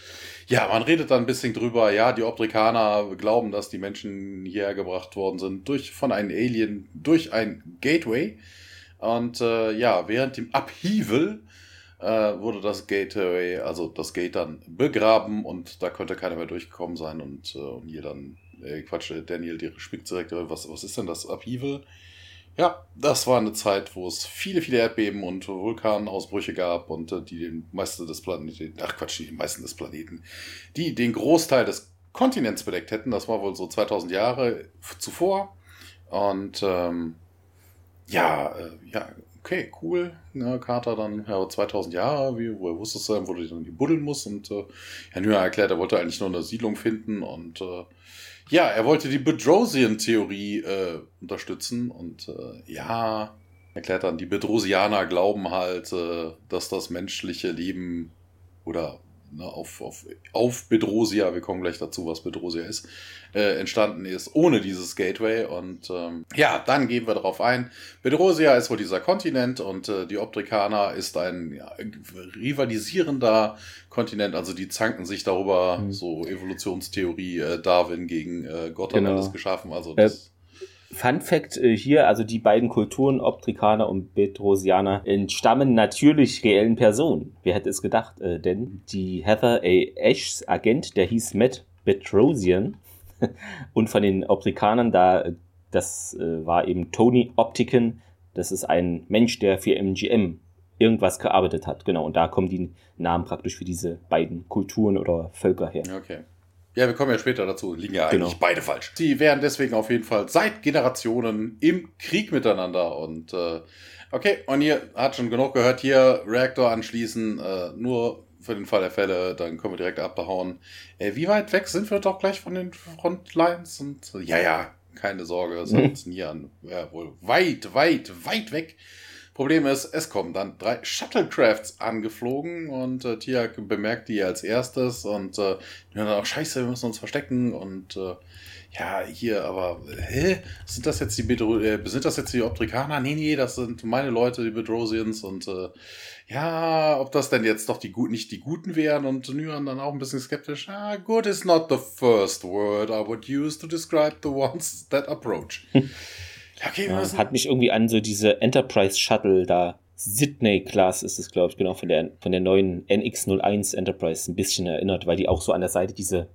ja, man redet dann ein bisschen drüber. Ja, die Obrikaner glauben, dass die Menschen hierher gebracht worden sind durch, von einem Alien, durch ein Gateway. Und äh, ja, während dem Upheaval äh, wurde das Gateway, also das Gate dann begraben und da konnte keiner mehr durchgekommen sein und, äh, und hier dann, äh, Quatsch, Daniel, die spickt direkt, was, was ist denn das Upheaval? Ja, das war eine Zeit, wo es viele, viele Erdbeben und Vulkanausbrüche gab und äh, die den meisten des Planeten, ach Quatsch, die meisten des Planeten, die den Großteil des Kontinents bedeckt hätten. Das war wohl so 2000 Jahre zuvor. Und ähm, ja, äh, ja, okay, cool. Ja, Carter dann, ja, 2000 Jahre, wie, woher wusste es dann, wo du dann die buddeln musst. Und äh, Herr Nüher erklärt, er wollte eigentlich nur eine Siedlung finden und äh, ja, er wollte die Bedrosian-Theorie äh, unterstützen und äh, ja, erklärt dann, die Bedrosianer glauben halt, äh, dass das menschliche Leben oder ne, auf, auf, auf Bedrosia, wir kommen gleich dazu, was Bedrosia ist, äh, entstanden ist, ohne dieses Gateway. Und ähm, ja, dann gehen wir darauf ein. Bedrosia ist wohl dieser Kontinent und äh, die Optrikaner ist ein ja, rivalisierender Kontinent. Also die zanken sich darüber, mhm. so Evolutionstheorie, äh, Darwin gegen äh, Gott genau. hat alles geschaffen. Also das, Fun Fact äh, hier, also die beiden Kulturen, Optrikaner und Bedrosianer, entstammen natürlich reellen Personen. Wer hätte es gedacht? Äh, denn die Heather A. Ashs Agent, der hieß Matt Bedrosian, und von den Optikanern, da, das äh, war eben Tony Optiken, das ist ein Mensch, der für MGM irgendwas gearbeitet hat. Genau, und da kommen die Namen praktisch für diese beiden Kulturen oder Völker her. Okay. Ja, wir kommen ja später dazu, liegen ja eigentlich genau. beide falsch. Sie wären deswegen auf jeden Fall seit Generationen im Krieg miteinander und äh, okay, und ihr hat schon genug gehört, hier Reaktor anschließen, äh, nur für den Fall der Fälle, dann können wir direkt abhauen. Äh, wie weit weg sind wir doch gleich von den Frontlines? Und ja, ja, keine Sorge, sonst nie an. Ja, wohl weit, weit, weit weg. Problem ist, es kommen dann drei Shuttlecrafts angeflogen und äh, Tiak bemerkt die als erstes und äh, dann auch, scheiße, wir müssen uns verstecken und äh, ja, hier, aber, hä? Sind das jetzt die Bedro äh, sind das jetzt die Optrikaner? Nee, nee, das sind meine Leute, die Bedrosians und äh, ja, ob das denn jetzt doch die Guten, nicht die Guten wären und Nyan dann auch ein bisschen skeptisch. Ah, good is not the first word I would use to describe the ones that approach. Okay, ja, hat mich irgendwie an so diese Enterprise Shuttle da. Sydney Class ist es, glaube ich, genau, von der, von der neuen NX01 Enterprise ein bisschen erinnert, weil die auch so an der Seite diese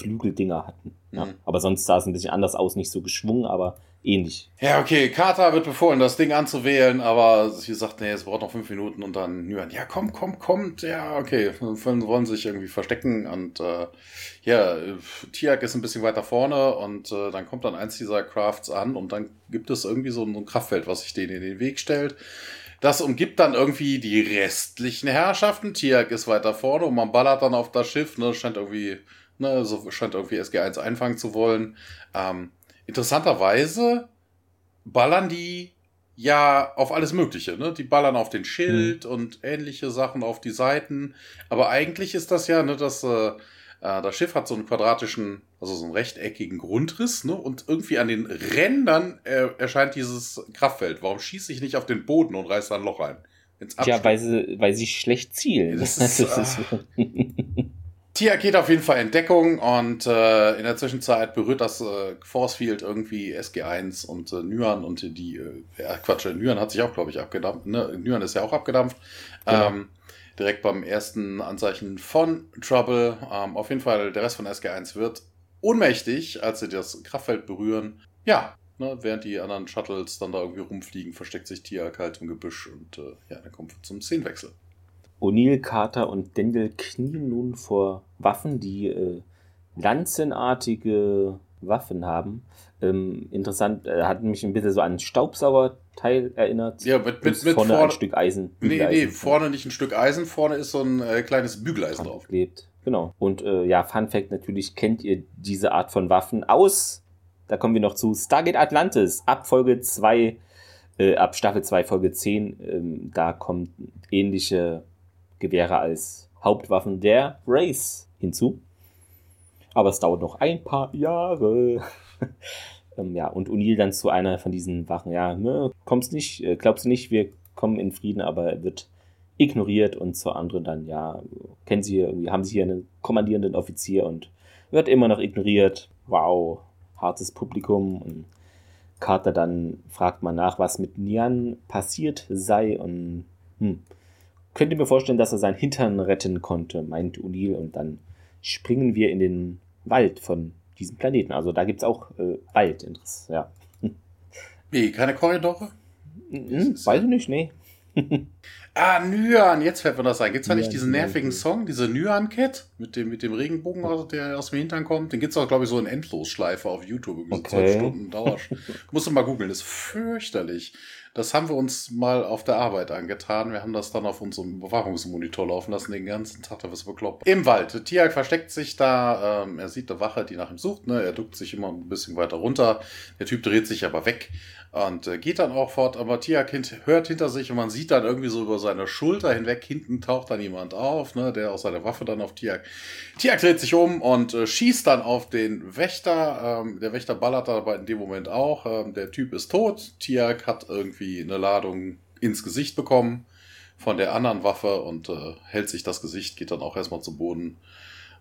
Mini-Flügeldinger hatten. Ja. Mhm. Aber sonst sah es ein bisschen anders aus, nicht so geschwungen, aber ähnlich. Ja, okay, Carter wird befohlen, das Ding anzuwählen, aber sie sagt, nee, es braucht noch fünf Minuten und dann Nyan, ja, komm, komm, kommt, ja, okay, wollen sich irgendwie verstecken und äh, ja, Tiak ist ein bisschen weiter vorne und äh, dann kommt dann eins dieser Crafts an und dann gibt es irgendwie so ein Kraftfeld, was sich denen in den Weg stellt. Das umgibt dann irgendwie die restlichen Herrschaften. Tiak ist weiter vorne und man ballert dann auf das Schiff, ne, scheint irgendwie, ne, so scheint irgendwie SG1 einfangen zu wollen. Ähm, interessanterweise ballern die ja auf alles Mögliche. Ne? Die ballern auf den Schild mhm. und ähnliche Sachen auf die Seiten. Aber eigentlich ist das ja, ne, dass äh, äh, das Schiff hat so einen quadratischen, also so einen rechteckigen Grundriss, ne? Und irgendwie an den Rändern äh, erscheint dieses Kraftfeld. Warum schieße ich nicht auf den Boden und reiße da ein Loch rein? Ja, weil sie, weil sie schlecht zielen. Das ist, das ist Tia geht auf jeden Fall in Deckung und äh, in der Zwischenzeit berührt das äh, Forcefield irgendwie SG1 und äh, Nyan und die, äh, ja, Quatsch, Nyan hat sich auch, glaube ich, abgedampft. Ne? Nyan ist ja auch abgedampft. Genau. Ähm, direkt beim ersten Anzeichen von Trouble. Ähm, auf jeden Fall, der Rest von SG1 wird ohnmächtig, als sie das Kraftfeld berühren. Ja, ne, während die anderen Shuttles dann da irgendwie rumfliegen, versteckt sich Tia kalt im Gebüsch und äh, ja, dann kommt zum Szenenwechsel. O'Neill, Carter und Dendel knien nun vor Waffen, die äh, lanzenartige Waffen haben. Ähm, interessant, äh, hat mich ein bisschen so an Staubsaugerteil erinnert. Ja, mit, mit, mit vorne, vorne, ein Stück Eisen. Nee, nee, vorne nicht ein Stück Eisen, vorne ist so ein äh, kleines Bügeleisen drauf. Lebt. Genau. Und äh, ja, Fun Fact, natürlich kennt ihr diese Art von Waffen aus, da kommen wir noch zu Stargate Atlantis, Abfolge 2 Äh, ab Staffel 2, Folge 10, ähm, da kommt ähnliche Gewehre als Hauptwaffen der Race hinzu. Aber es dauert noch ein paar Jahre. ähm, ja, und O'Neill dann zu einer von diesen Wachen, ja, ne, kommst nicht, äh, glaubst du nicht, wir kommen in Frieden, aber er wird ignoriert und zur anderen dann, ja, kennen Sie, irgendwie haben Sie hier einen kommandierenden Offizier und wird immer noch ignoriert. Wow, hartes Publikum und Carter dann fragt man nach, was mit Nian passiert sei und hm, könnte mir vorstellen, dass er seinen Hintern retten konnte, meint O'Neill und dann springen wir in den Wald von diesem Planeten. Also da gibt es auch äh, Wald, ja. Wie, keine Korridore? Hm, weiß ich nicht, nee. ah, Nyan, jetzt fällt mir das ein. Gibt es da nicht diesen nervigen Song, diese Nyan-Cat mit dem, mit dem Regenbogen, der aus dem Hintern kommt? Den gibt es auch, glaube ich, so in Endlosschleife auf YouTube. Okay. so zwölf Stunden Dauer. Musst du mal googeln, ist fürchterlich. Das haben wir uns mal auf der Arbeit angetan. Wir haben das dann auf unserem Überwachungsmonitor laufen lassen, den ganzen Tag, da wirst du bekloppt. Im Wald. Tiag versteckt sich da, ähm, er sieht eine Wache, die nach ihm sucht, ne? Er duckt sich immer ein bisschen weiter runter. Der Typ dreht sich aber weg und äh, geht dann auch fort, aber Tiak hört hinter sich und man sieht dann irgendwie so über seine Schulter hinweg, hinten taucht dann jemand auf, ne, der auch seine Waffe dann auf Tiak. Tiak dreht sich um und äh, schießt dann auf den Wächter. Ähm, der Wächter ballert aber in dem Moment auch. Ähm, der Typ ist tot. Tiak hat irgendwie eine Ladung ins Gesicht bekommen von der anderen Waffe und äh, hält sich das Gesicht, geht dann auch erstmal zu Boden.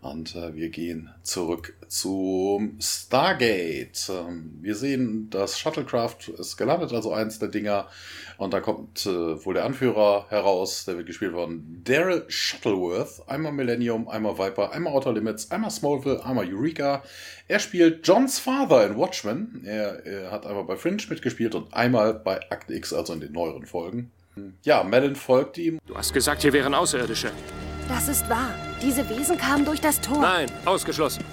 Und äh, wir gehen zurück zum Stargate. Ähm, wir sehen, das Shuttlecraft ist gelandet, also eins der Dinger. Und da kommt äh, wohl der Anführer heraus, der wird gespielt von Daryl Shuttleworth. Einmal Millennium, einmal Viper, einmal Outer Limits, einmal Smallville, einmal Eureka. Er spielt Johns Father in Watchmen. Er, er hat einmal bei Fringe mitgespielt und einmal bei Act X, also in den neueren Folgen. Ja, Melon folgt ihm. Du hast gesagt, hier wären Außerirdische. Das ist wahr. Diese Wesen kamen durch das Tor. Nein, ausgeschlossen.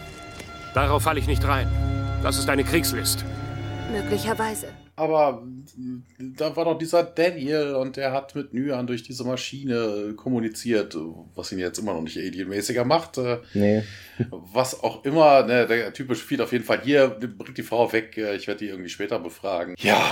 Darauf falle ich nicht rein. Das ist eine Kriegslist. Möglicherweise. Aber da war doch dieser Daniel und der hat mit Nyan durch diese Maschine kommuniziert, was ihn jetzt immer noch nicht alienmäßiger macht. Äh, nee. was auch immer, ne, der Typ spielt auf jeden Fall hier, bringt die Frau weg, äh, ich werde die irgendwie später befragen. Ja,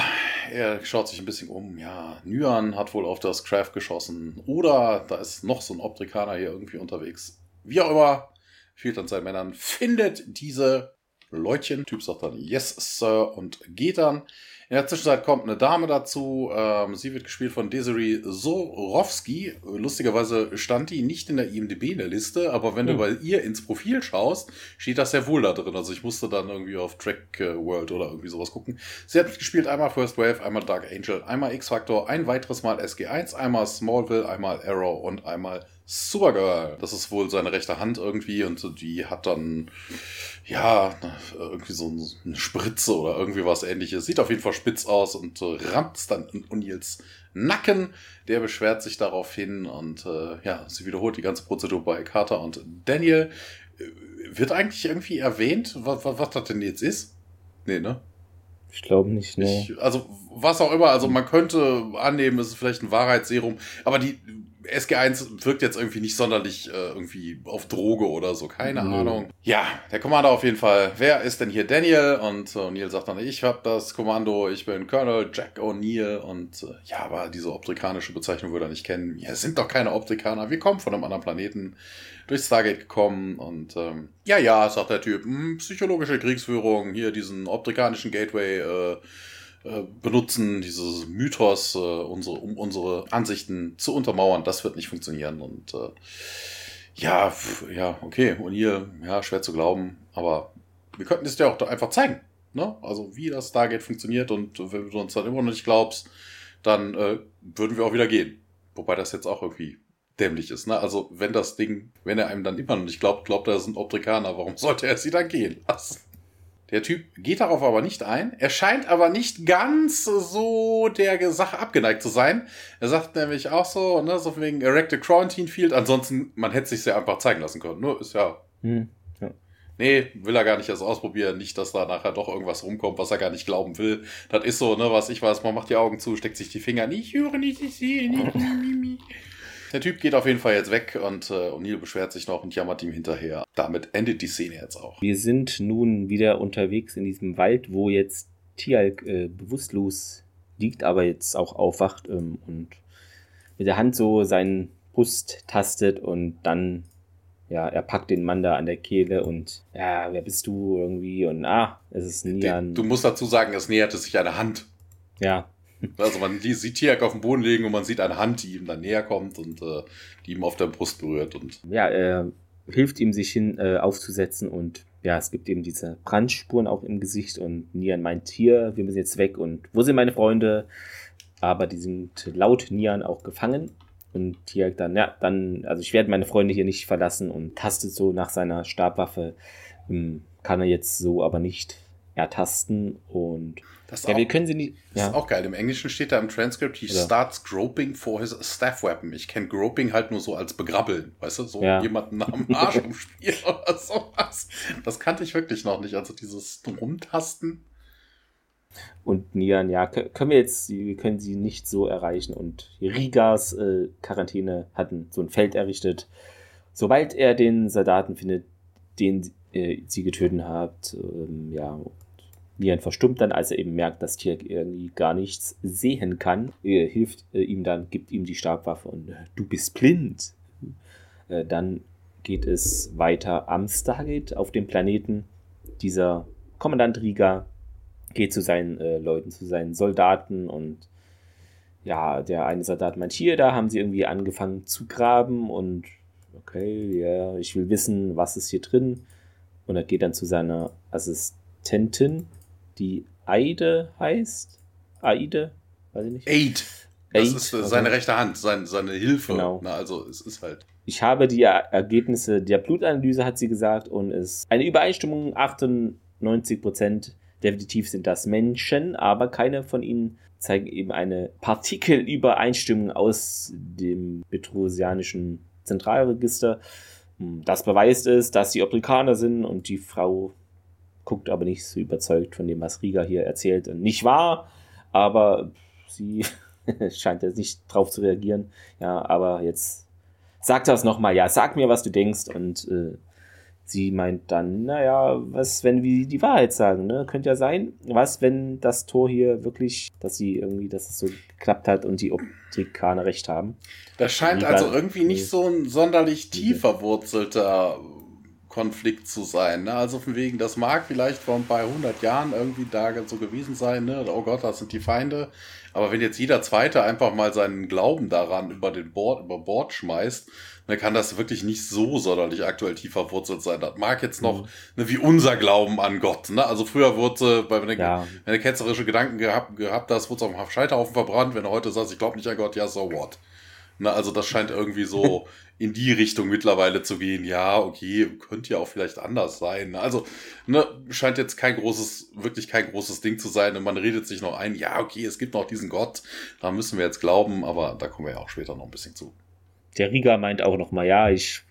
er schaut sich ein bisschen um. Ja, Nyan hat wohl auf das Craft geschossen. Oder da ist noch so ein Optrikaner hier irgendwie unterwegs. Wie auch immer, fehlt an seinen Männern, findet diese Leutchen. Typ sagt dann Yes, Sir und geht dann. In der Zwischenzeit kommt eine Dame dazu. Ähm, sie wird gespielt von Desiree Sorowski. Lustigerweise stand die nicht in der IMDb in der Liste, aber wenn hm. du bei ihr ins Profil schaust, steht das sehr wohl da drin. Also ich musste dann irgendwie auf Track äh, World oder irgendwie sowas gucken. Sie hat gespielt einmal First Wave, einmal Dark Angel, einmal X-Factor, ein weiteres Mal SG1, einmal Smallville, einmal Arrow und einmal Supergirl. Das ist wohl seine rechte Hand irgendwie und die hat dann, ja, irgendwie so eine Spritze oder irgendwie was ähnliches. Sieht auf jeden Fall spitz aus und äh, rammt dann in Unils Nacken. Der beschwert sich darauf hin und äh, ja, sie wiederholt die ganze Prozedur bei Carter und Daniel. Äh, wird eigentlich irgendwie erwähnt, was, was, was das denn jetzt ist? Nee, ne? Ich glaube nicht, ne. Ich, also, was auch immer, also man könnte annehmen, es ist vielleicht ein Wahrheitsserum, aber die SG1 wirkt jetzt irgendwie nicht sonderlich äh, irgendwie auf Droge oder so, keine mhm. Ahnung. Ja, der Commander auf jeden Fall. Wer ist denn hier Daniel? Und äh, O'Neill sagt dann, ich habe das Kommando, ich bin Colonel Jack O'Neill. Und äh, ja, aber diese optrikanische Bezeichnung würde er nicht kennen. Ja, sind doch keine Optrikaner, wir kommen von einem anderen Planeten durch Stargate gekommen. Und ähm, ja, ja, sagt der Typ, hm, psychologische Kriegsführung, hier diesen optrikanischen Gateway, äh, äh, benutzen, dieses Mythos, äh, unsere, um unsere Ansichten zu untermauern. Das wird nicht funktionieren. Und äh, ja, pf, ja, okay. Und hier, ja, schwer zu glauben, aber wir könnten es dir auch einfach zeigen. Ne? Also wie das Stargate funktioniert und wenn du uns dann immer noch nicht glaubst, dann äh, würden wir auch wieder gehen. Wobei das jetzt auch irgendwie dämlich ist. Ne? Also wenn das Ding, wenn er einem dann immer noch nicht glaubt, glaubt er, das sind Optrikaner, warum sollte er sie dann gehen lassen? Der Typ geht darauf aber nicht ein. Er scheint aber nicht ganz so der Sache abgeneigt zu sein. Er sagt nämlich auch so, ne, so wegen Erected Quarantine Field. Ansonsten, man hätte sich ja einfach zeigen lassen können. Nur ist ja. Hm, ja. Nee, will er gar nicht erst ausprobieren. Nicht, dass da nachher doch irgendwas rumkommt, was er gar nicht glauben will. Das ist so, ne, was ich weiß. Man macht die Augen zu, steckt sich die Finger. Ich höre nicht, ich sehe nicht. Der Typ geht auf jeden Fall jetzt weg und äh, O'Neill beschwert sich noch und jammert ihm hinterher. Damit endet die Szene jetzt auch. Wir sind nun wieder unterwegs in diesem Wald, wo jetzt Tialk äh, bewusstlos liegt, aber jetzt auch aufwacht ähm, und mit der Hand so seinen Brust tastet und dann, ja, er packt den Mann da an der Kehle und, ja, wer bist du irgendwie und, ah, es ist Nian. Du musst dazu sagen, es näherte sich eine Hand. Ja. Also man sieht Tiak auf dem Boden liegen und man sieht eine Hand, die ihm dann näher kommt und äh, die ihm auf der Brust berührt. Und ja, er hilft ihm, sich hin äh, aufzusetzen und ja, es gibt eben diese Brandspuren auch im Gesicht und Nian meint hier, wir müssen jetzt weg und wo sind meine Freunde? Aber die sind laut Nian auch gefangen und hier dann, ja, dann, also ich werde meine Freunde hier nicht verlassen und tastet so nach seiner Stabwaffe. Ähm, kann er jetzt so aber nicht ertasten und das ja, auch, wir können sie nicht. Das Ja. ist auch geil. Im Englischen steht da im Transcript, he Ja. starts groping for his staff weapon. Ich kenne groping halt nur so als begrabbeln, weißt du, so Ja. jemanden am Arsch umspielen oder sowas. Das kannte ich wirklich noch nicht. Also dieses Rumtasten. Und Nian, ja, kö- können wir jetzt, wir können sie nicht so erreichen. Und Rigas äh, Quarantäne hatten so ein Feld errichtet. Sobald er den Soldaten findet, den äh, sie getötet habt, ähm, ja, Nian verstummt dann, als er eben merkt, dass Tirk irgendwie gar nichts sehen kann. Er hilft äh, ihm dann, gibt ihm die Stabwaffe und äh, du bist blind. Äh, dann geht es weiter am Stargate auf dem Planeten. Dieser Kommandant Riga geht zu seinen äh, Leuten, zu seinen Soldaten und ja, der eine Soldat meint, hier, da haben sie irgendwie angefangen zu graben und okay, ja, ich will wissen, was ist hier drin. Und er geht dann zu seiner Assistentin, die Aide heißt. Aide? Weiß ich nicht. Aid. Das Aid, ist äh, okay. seine rechte Hand, sein, seine Hilfe. Genau. Na, also es ist halt. Ich habe die Er- Ergebnisse der Blutanalyse, hat sie gesagt, und es ist eine Übereinstimmung, 98 Prozent. Definitiv sind das Menschen, aber keine von ihnen zeigen eben eine Partikelübereinstimmung aus dem petrusianischen Zentralregister. Hm, Das beweist es, dass sie Obrikaner sind und die Frau guckt aber nicht so überzeugt von dem, was Riga hier erzählt. Und nicht wahr, aber sie scheint jetzt nicht drauf zu reagieren. Ja, aber jetzt sag das nochmal, ja, sag mir, was du denkst. Und äh, sie meint dann, naja, was, wenn wir die Wahrheit sagen, ne? Könnte ja sein. Was, wenn das Tor hier wirklich, dass sie irgendwie, dass es so geklappt hat und die Optrikaner recht haben. Das scheint also irgendwie nicht so ein sonderlich tief verwurzelter Konflikt zu sein. Ne? Also von wegen, das mag vielleicht vor ein paar hundert Jahren irgendwie da so gewesen sein. Ne? Oh Gott, das sind die Feinde. Aber wenn jetzt jeder Zweite einfach mal seinen Glauben daran über den Bord, über Bord schmeißt, dann kann das wirklich nicht so sonderlich aktuell tief verwurzelt sein. Das mag jetzt noch Mhm. ne, wie unser Glauben an Gott. Ne? Also früher wurde, wenn du, Ja. wenn du ketzerische Gedanken gehabt, gehabt hast, wurde es auf dem Scheiterhaufen verbrannt. Wenn du heute sagst, ich glaube nicht an Gott, ja, so what. Na, also das scheint irgendwie so in die Richtung mittlerweile zu gehen. Ja, okay, könnte ja auch vielleicht anders sein. Also, ne, scheint jetzt kein großes, wirklich kein großes Ding zu sein. Und man redet sich noch ein, ja, okay, es gibt noch diesen Gott, da müssen wir jetzt glauben, aber da kommen wir ja auch später noch ein bisschen zu. Der Riga meint auch nochmal, ja, ich,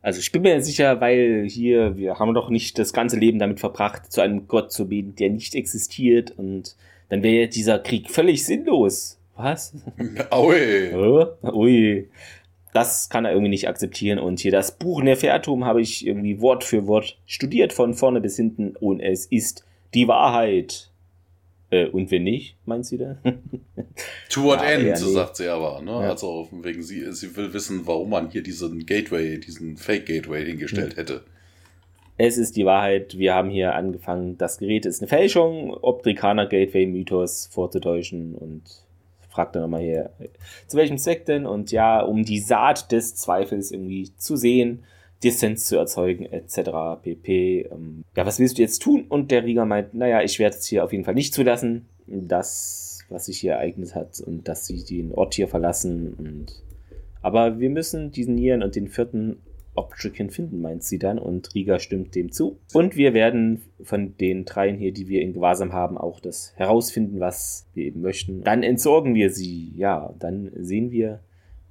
also ich bin mir sicher, weil hier, wir haben doch nicht das ganze Leben damit verbracht, zu einem Gott zu beten, der nicht existiert und dann wäre dieser Krieg völlig sinnlos. Was? Aue. Äh? Ui. Das kann er irgendwie nicht akzeptieren. Und hier das Buch Nefertum habe ich irgendwie Wort für Wort studiert, von vorne bis hinten. Und es ist die Wahrheit. Äh, und wenn nicht, meint sie da? To what Ja, end, so nee. sagt sie aber. Ne? Ja. Also wegen, sie, sie will wissen, warum man hier diesen Gateway, diesen Fake-Gateway hingestellt hätte. Es ist die Wahrheit. Wir haben hier angefangen. Das Gerät ist eine Fälschung, Optrikaner Gateway Mythos vorzutäuschen und fragt dann nochmal hier, zu welchem Zweck denn? Und ja, um die Saat des Zweifels irgendwie zu sehen, Dissens zu erzeugen, etc. pp. Ähm, ja, was willst du jetzt tun? Und der Rieger meint, naja, ich werde es hier auf jeden Fall nicht zulassen, das, was sich hier ereignet hat und dass sie den Ort hier verlassen und aber wir müssen diesen Nieren und den vierten Obstricken finden, meint sie dann. Und Rieger stimmt dem zu. Und wir werden von den dreien hier, die wir in Gewahrsam haben, auch das herausfinden, was wir eben möchten. Dann entsorgen wir sie. Ja, dann sehen wir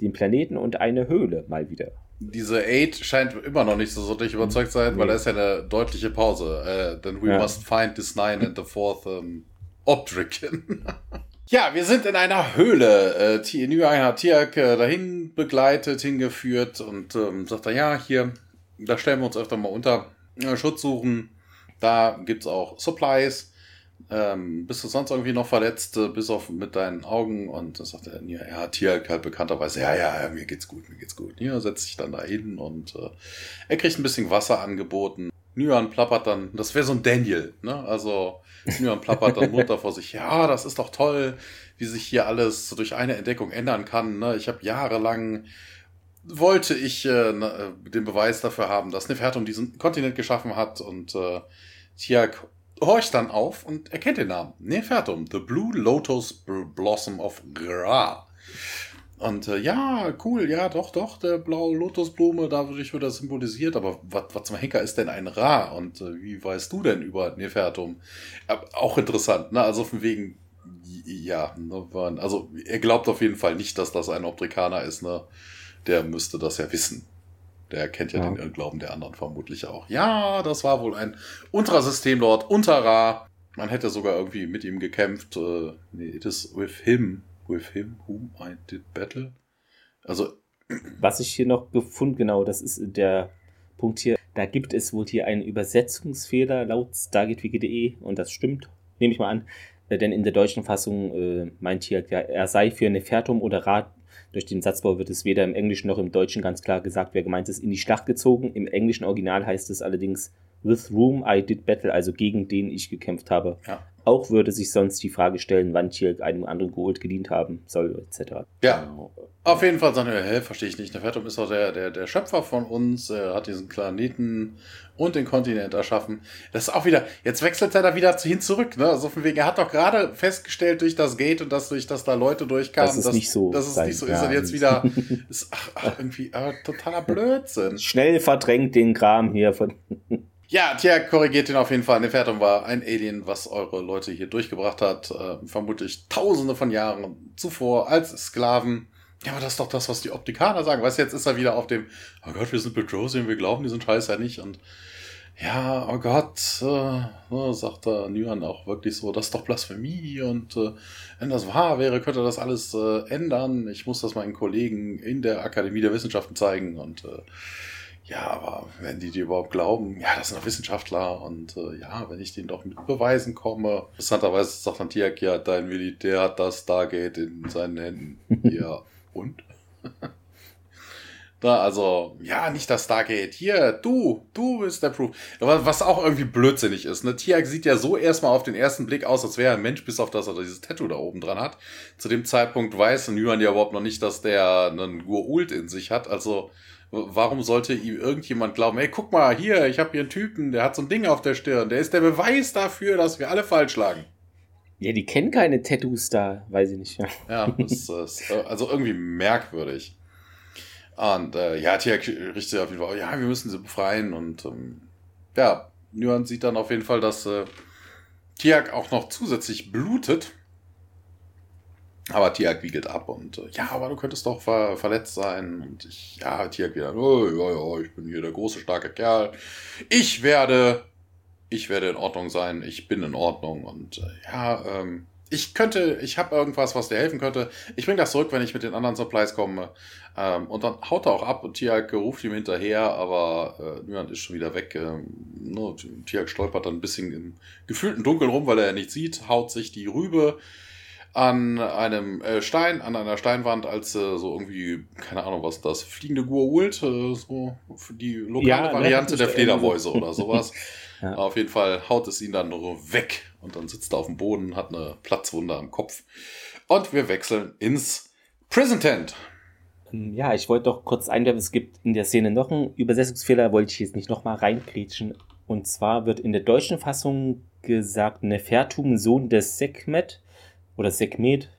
den Planeten und eine Höhle mal wieder. Diese Aid scheint immer noch nicht so sonderlich überzeugt zu sein, weil Nee. da ist ja eine deutliche Pause. Äh, then we Ja. must find this nine and the fourth um, Obdricken. ja, wir sind in einer Höhle. Äh, hat Tiak äh, dahin begleitet, hingeführt und ähm, sagt dann, ja, hier, da stellen wir uns öfter mal unter. Äh, Schutz suchen. Da gibt's auch Supplies. ähm, bist du sonst irgendwie noch verletzt, äh, bis auf mit deinen Augen? Und dann sagt er, ja, ja Tier halt bekannterweise, ja, ja, mir geht's gut, mir geht's gut. Ja, setzt sich dann da hin und äh, er kriegt ein bisschen Wasser angeboten. Nyan plappert dann, das wäre so ein Daniel, ne? Also Nyan plappert dann munter vor sich, ja, das ist doch toll, wie sich hier alles durch eine Entdeckung ändern kann. Ne? Ich habe jahrelang wollte ich äh, äh, den Beweis dafür haben, dass Nefertum diesen Kontinent geschaffen hat und äh, Tiag horcht dann auf und erkennt den Namen. Nefertum, The Blue Lotus Blossom of Gra. Und äh, ja, cool, ja, doch, doch, der blaue Lotusblume, da würde ich wieder symbolisiert, aber was zum Henker ist denn ein Ra? Und äh, wie weißt du denn über Nefertum? Äh, auch interessant, ne? Also von wegen, ja, ne, also er glaubt auf jeden Fall nicht, dass das ein Optrikaner ist, ne? Der müsste das ja wissen. Der kennt ja, ja. den Irrglauben der anderen vermutlich auch. Ja, das war wohl ein unterer Systemlord, unter Ra. Man hätte sogar irgendwie mit ihm gekämpft. Äh, nee, it is with him with him whom I did battle. Also. Was ich hier noch gefunden, genau, das ist der Punkt hier. Da gibt es wohl hier einen Übersetzungsfehler laut stargatewiki.de und das stimmt, nehme ich mal an. Äh, denn in der deutschen Fassung äh, meint hier, ja, er sei für Nefertum oder Rat. Durch den Satzbau wird es weder im Englischen noch im Deutschen ganz klar gesagt, wer gemeint ist, in die Schlacht gezogen. Im englischen Original heißt es allerdings with whom I did battle, also gegen den ich gekämpft habe. Ja. Auch würde sich sonst die Frage stellen, wann Tierk einem anderen Gold gedient haben soll, etc. Ja. Genau. Auf jeden Fall sagen wir, hä, verstehe ich nicht. Nefertum ist doch der, der, der Schöpfer von uns. Er hat diesen Planeten und den Kontinent erschaffen. Das ist auch wieder, jetzt wechselt er da wieder hin zurück, ne? Also von wegen, er hat doch gerade festgestellt durch das Gate und das, durch das da Leute durchkamen, dass es dass, nicht so, dass es nicht so ist. Und jetzt wieder, ist, ach, ach, irgendwie, ach, totaler Blödsinn. Schnell verdrängt den Kram hier von. Ja, Tja korrigiert ihn auf jeden Fall. Nefertum war ein Alien, was eure Leute hier durchgebracht hat. Äh, vermutlich tausende von Jahren zuvor als Sklaven. Ja, aber das ist doch das, was die Optikaner sagen. Weißt du, jetzt ist er wieder auf dem, oh Gott, wir sind Bedrosian, wir glauben diesen Scheiß ja nicht. Und ja, oh Gott, äh, sagt der Nyan auch wirklich so, das ist doch Blasphemie. Und äh, wenn das wahr wäre, könnte das alles äh, ändern. Ich muss das meinen Kollegen in der Akademie der Wissenschaften zeigen. Und äh, ja, aber wenn die dir überhaupt glauben, ja, das sind doch Wissenschaftler und äh, ja, wenn ich denen doch mit Beweisen komme. Interessanterweise sagt dann Tiak, ja, dein Militär hat das Stargate in seinen Händen. ja, und? da, also, ja, nicht das Stargate. Hier, du, du bist der Proof. Was auch irgendwie blödsinnig ist. Ne? Tiak sieht ja so erstmal auf den ersten Blick aus, als wäre er ein Mensch, bis auf das er dieses Tattoo da oben dran hat. Zu dem Zeitpunkt weiß Yuan ja überhaupt noch nicht, dass der einen Gurult in sich hat. Also, Warum sollte ihm irgendjemand glauben, ey, guck mal, hier, ich habe hier einen Typen, der hat so ein Ding auf der Stirn, der ist der Beweis dafür, dass wir alle falsch lagen. Ja, die kennen keine Tattoos da, weiß ich nicht. Ja, das ist also irgendwie merkwürdig. Und äh, ja, Tiak richtet auf jeden Fall, ja, wir müssen sie befreien. Und ähm, ja, Nuan sieht dann auf jeden Fall, dass äh, Tiak auch noch zusätzlich blutet. Aber Tiag wiegelt ab und äh, ja, aber du könntest doch ver verletzt sein. Und ich, ja, Tiag wieder, oh, ja, ja, ich bin hier der große, starke Kerl. Ich werde, ich werde in Ordnung sein. Ich bin in Ordnung. Und äh, ja, ähm, ich könnte, ich habe irgendwas, was dir helfen könnte. Ich bringe das zurück, wenn ich mit den anderen Supplies komme. Ähm, und dann haut er auch ab und Tiag ruft ihm hinterher, aber äh, Nyand ist schon wieder weg. Ähm, ne, Tiag stolpert dann ein bisschen im gefühlten Dunkeln rum, weil er ja nichts sieht, haut sich die Rübe an einem äh, Stein, an einer Steinwand, als äh, so irgendwie, keine Ahnung was das, fliegende Gurult, äh, so die lokale ja, Variante der Fledermäuse oder sowas. ja. Auf jeden Fall haut es ihn dann nur weg und dann sitzt er auf dem Boden, hat eine Platzwunde am Kopf. Und wir wechseln ins Prison Tent. Ähm, ja, ich wollte doch kurz einwerfen, es gibt in der Szene noch einen Übersetzungsfehler, wollte ich jetzt nicht nochmal reingrätschen. Und zwar wird in der deutschen Fassung gesagt, Nefertum, Sohn des Sekmet, oder Sekmet.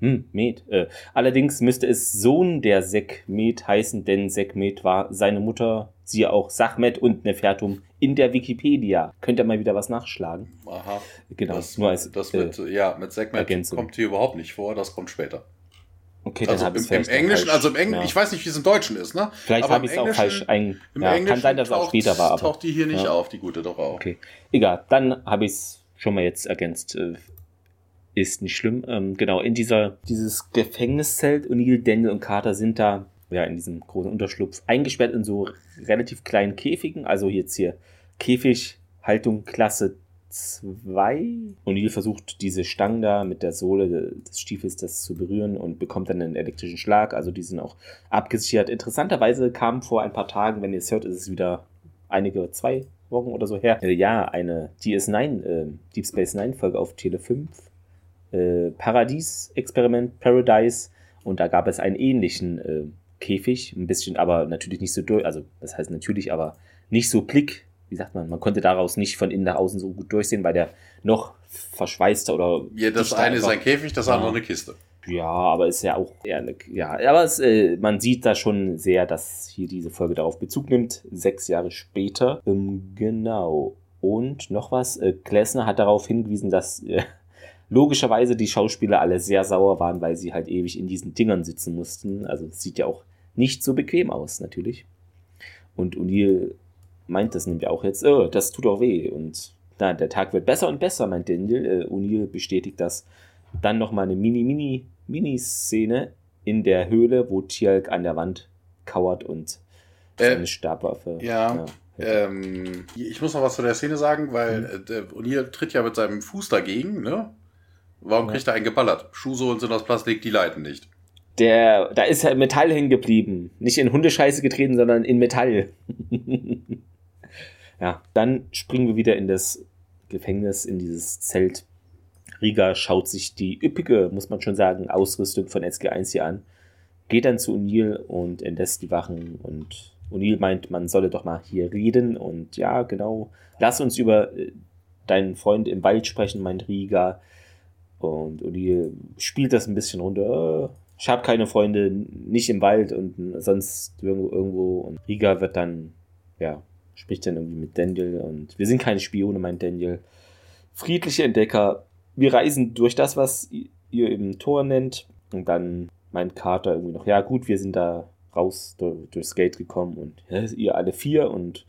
Hm, Med. Äh, allerdings müsste es Sohn der Sekmet heißen, denn Sekmet war seine Mutter, siehe auch Sachmet und Nefertum in der Wikipedia. Könnt ihr mal wieder was nachschlagen? Aha. Genau, das, nur als das mit, äh, ja, mit Sekmet Ergänzung. kommt hier überhaupt nicht vor, das kommt später. Okay, dann also im, im Englischen, falsch, also im Englischen, ja. ich weiß nicht, wie es im Deutschen ist, ne? Vielleicht habe ich es auch falsch ein. Im ja, Englischen kann sein, dass es auch später war. Aber. taucht die hier nicht ja. auf, die gute doch auch. Okay, egal. Dann habe ich es schon mal jetzt ergänzt. Ist nicht schlimm. Ähm, genau, in dieser, dieses Gefängniszelt, O'Neill, Daniel und Carter sind da, ja, in diesem großen Unterschlupf eingesperrt in so relativ kleinen Käfigen. Also jetzt hier Käfighaltung Klasse 2. O'Neill versucht diese Stangen da mit der Sohle des Stiefels das zu berühren und bekommt dann einen elektrischen Schlag. Also die sind auch abgesichert. Interessanterweise kam vor ein paar Tagen, wenn ihr es hört, ist es wieder einige, zwei Wochen oder so her, äh, ja, eine DS9, äh, Deep Space Nine Folge auf Tele 5. Äh, Paradies-Experiment, Paradise. Und da gab es einen ähnlichen äh, Käfig, ein bisschen, aber natürlich nicht so durch, also das heißt natürlich, aber nicht so blick, wie sagt man, man konnte daraus nicht von innen nach außen so gut durchsehen, weil der noch verschweißter oder. Ja, das eine ist ein Käfig, das andere eine Kiste. Ja, aber ist ja auch eher eine, ja, aber es, äh, man sieht da schon sehr, dass hier diese Folge darauf Bezug nimmt, sechs Jahre später. Ähm, genau. Und noch was, äh, Klessner hat darauf hingewiesen, dass äh, logischerweise die Schauspieler alle sehr sauer waren, weil sie halt ewig in diesen Dingern sitzen mussten. Also es sieht ja auch nicht so bequem aus, natürlich. Und O'Neill meint das nämlich auch jetzt, oh, das tut auch weh. Und na, der Tag wird besser und besser, meint Daniel. Äh, O'Neill bestätigt das. Dann nochmal eine Mini, Mini, Mini-Szene in der Höhle, wo Tialk an der Wand kauert und Äh, seine Stabwaffe. Ja. Ähm, ich muss noch was zu der Szene sagen, weil Mhm. äh, O'Neill tritt ja mit seinem Fuß dagegen, ne? Warum Ja. kriegt er einen geballert? Schuhsohlen sind aus Plastik, die leiten nicht. Der, da ist halt Metall hängen geblieben. Nicht in Hundescheiße getreten, sondern in Metall. ja, dann springen wir wieder in das Gefängnis, in dieses Zelt. Riga schaut sich die üppige, muss man schon sagen, Ausrüstung von SG1 hier an. Geht dann zu O'Neill und entlässt die Wachen. Und O'Neill meint, man solle doch mal hier reden. Und ja, genau, lass uns über äh, deinen Freund im Wald sprechen, meint Riga. Und O'Neill spielt das ein bisschen runter. Ich habe keine Freunde, nicht im Wald und sonst irgendwo. Und Riga wird dann, ja, spricht dann irgendwie mit Daniel. Und wir sind keine Spione, meint Daniel. Friedliche Entdecker. Wir reisen durch das, was ihr im Tor nennt. Und dann meint Carter irgendwie noch, ja gut, wir sind da raus durch, durchs Gate gekommen und ja, ihr alle vier. Und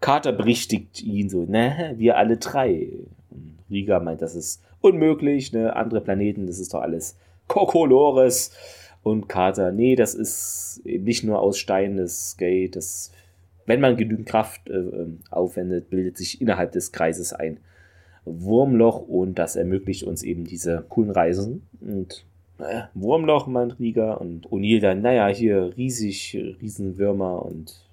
Carter berichtigt ihn so, ne, wir alle drei. Und Riga meint, das ist unmöglich, ne, andere Planeten, das ist doch alles Kokolores. Und Carter, nee, das ist eben nicht nur aus Stein, das Gate, das, wenn man genügend Kraft äh, ähm, aufwendet, bildet sich innerhalb des Kreises ein Wurmloch und das ermöglicht uns eben diese coolen Reisen. Und äh, Wurmloch, meint Riga, und O'Neill dann, naja, hier riesig, Riesenwürmer und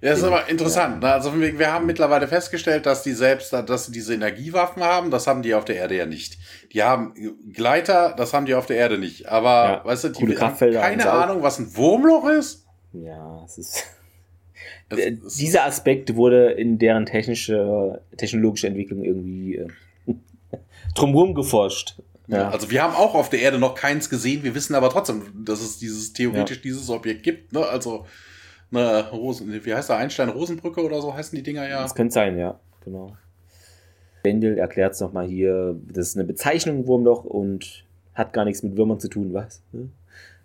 Ja, ist aber interessant. Ne? Also wir, haben mittlerweile festgestellt, dass die selbst, dass sie diese Energiewaffen haben. Das haben die auf der Erde ja nicht. Die haben Gleiter, das haben die auf der Erde nicht. Aber Ja, weißt du, die haben keine. Ahnung, was ein Wurmloch ist. ja, es ist. Es, es, dieser Aspekt wurde in deren technische, technologische Entwicklung irgendwie äh, drumherum geforscht. Ja. Also wir haben auch auf der Erde noch keins gesehen. Wir wissen aber trotzdem, dass es dieses theoretisch dieses Objekt gibt. Ne? Also eine Rosen, wie heißt der Einstein-Rosenbrücke oder so heißen die Dinger ja. Das könnte sein, ja, genau. Wendel erklärt es nochmal hier, das ist eine Bezeichnung Wurmloch und hat gar nichts mit Würmern zu tun, was? Ne?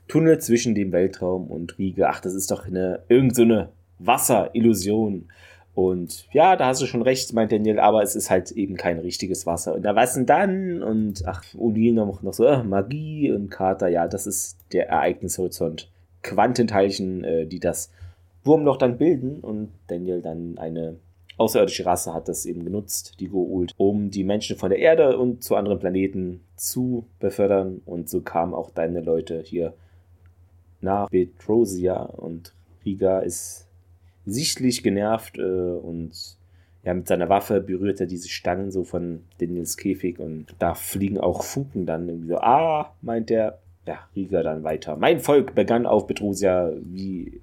Tunnel zwischen dem Weltraum und Riege. Ach, das ist doch eine irgend so eine Wasserillusion. Und ja, da hast du schon recht, meint Daniel, aber es ist halt eben kein richtiges Wasser. Und da was denn dann? Und ach, O'Neill noch, noch so, äh, Magie und Carter, ja, das ist der Ereignishorizont. Quantenteilchen, äh, die das Wurmloch dann bilden und Daniel dann eine außerirdische Rasse hat das eben genutzt, die Goa'uld, um die Menschen von der Erde und zu anderen Planeten zu befördern. Und so kamen auch deine Leute hier nach Betrosia und Riga ist sichtlich genervt äh, und ja, mit seiner Waffe berührt er diese Stangen so von Daniels Käfig und da fliegen auch Funken dann irgendwie so, ah, meint er. Ja, Riga dann weiter. Mein Volk begann auf Betrosia wie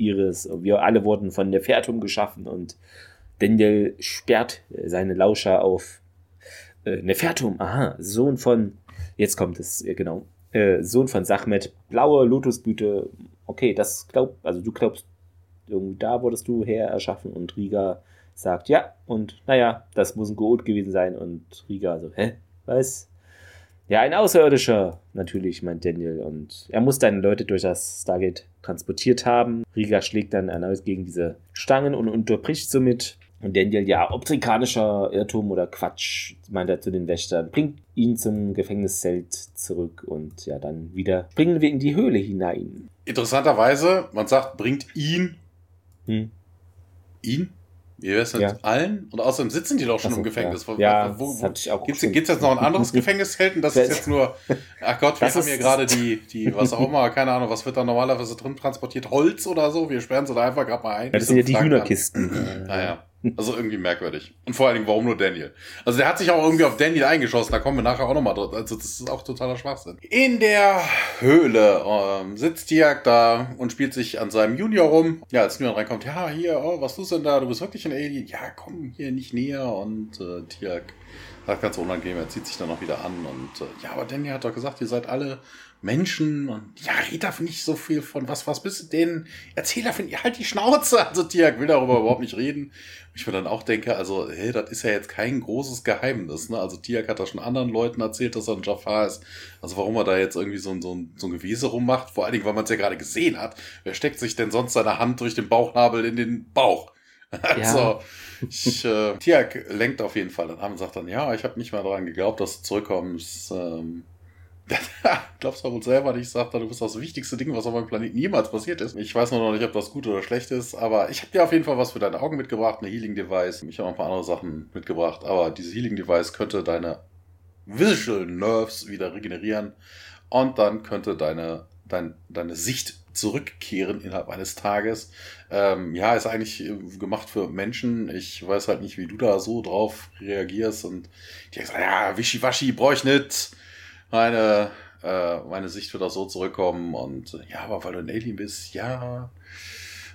ihres. Wir alle wurden von Nefertum geschaffen und Daniel sperrt seine Lauscher auf äh, Nefertum, aha, Sohn von, jetzt kommt es, äh, genau, äh, Sohn von Sachmet, blaue Lotusblüte, okay, das glaubt, also du glaubst, irgendwie da wurdest du her erschaffen und Riga sagt, ja, und naja, das muss ein Goot gewesen sein und Riga so, hä, was? Ja, ein Außerirdischer, natürlich, meint Daniel. Und er muss deine Leute durch das Stargate transportiert haben. Riga schlägt dann erneut gegen diese Stangen und unterbricht somit. Und Daniel, ja, obtrikanischer Irrtum oder Quatsch, meint er zu den Wächtern, bringt ihn zum Gefängniszelt zurück und ja, dann wieder bringen wir in die Höhle hinein. Interessanterweise, man sagt, bringt ihn, Hm. ihn, Wie wär's mit Ja. allen? Und außerdem sitzen die doch schon so, im Gefängnis. ja. Wo- Ja, wo, das hatte ich auch gibt's, gibt's jetzt noch ein anderes Gefängniszelt? Und das ist Das- jetzt nur, ach Gott, wir Das haben hier gerade die, die, was auch immer, keine Ahnung, was wird da normalerweise drin transportiert? Holz oder so? Wir sperren sie da einfach gerade mal ein. Ja, das sind ja die. Hühnerkisten. Naja. Also irgendwie merkwürdig. Und vor allen Dingen, warum nur Daniel? Also der hat sich auch irgendwie auf Daniel eingeschossen, da kommen wir nachher auch nochmal drauf. Also das ist auch totaler Schwachsinn. In der Höhle ähm, sitzt Tiak da und spielt sich an seinem Junior rum. Ja, als Junior reinkommt, ja, hier, oh, was tust du denn da? Du bist wirklich ein Alien? Ja, komm hier nicht näher. Und äh, Tiak sagt ganz unangenehm, er zieht sich dann auch wieder an. Und äh, ja, aber Daniel hat doch gesagt, ihr seid alle Menschen und ja, red da nicht so viel von was, was bist du denn? Erzähl davon, ihr halt die Schnauze. Also Tiak will darüber überhaupt nicht reden. Ich mir dann auch denke, also, hey, das ist ja jetzt kein großes Geheimnis, ne? Also Tiak hat da schon anderen Leuten erzählt, dass er ein Jafar ist. Also warum er da jetzt irgendwie so ein, so ein, so ein Gewese rummacht, vor allen Dingen, weil man es ja gerade gesehen hat. Wer steckt sich denn sonst seine Hand durch den Bauchnabel in den Bauch? Also, ich, äh, Tiak lenkt auf jeden Fall dann an und sagt dann, ja, ich habe nicht mal daran geglaubt, dass du zurückkommst. Ähm, Glaubst du wohl selber nicht, sagt er, du bist das wichtigste Ding, was auf meinem Planeten jemals passiert ist. Ich weiß nur noch nicht, ob das gut oder schlecht ist, aber ich habe dir auf jeden Fall was für deine Augen mitgebracht, eine Healing Device. Ich habe noch ein paar andere Sachen mitgebracht, aber diese Healing Device könnte deine Visual Nerves wieder regenerieren und dann könnte deine, dein, deine Sicht zurückkehren innerhalb eines Tages. Ähm, ja, ist eigentlich äh, gemacht für Menschen. Ich weiß halt nicht, wie du da so drauf reagierst und die gesagt, ja, Wischiwaschi, brauche ich nicht meine, äh, meine Sicht wird auch so zurückkommen und äh, ja, aber weil du ein Alien bist, ja.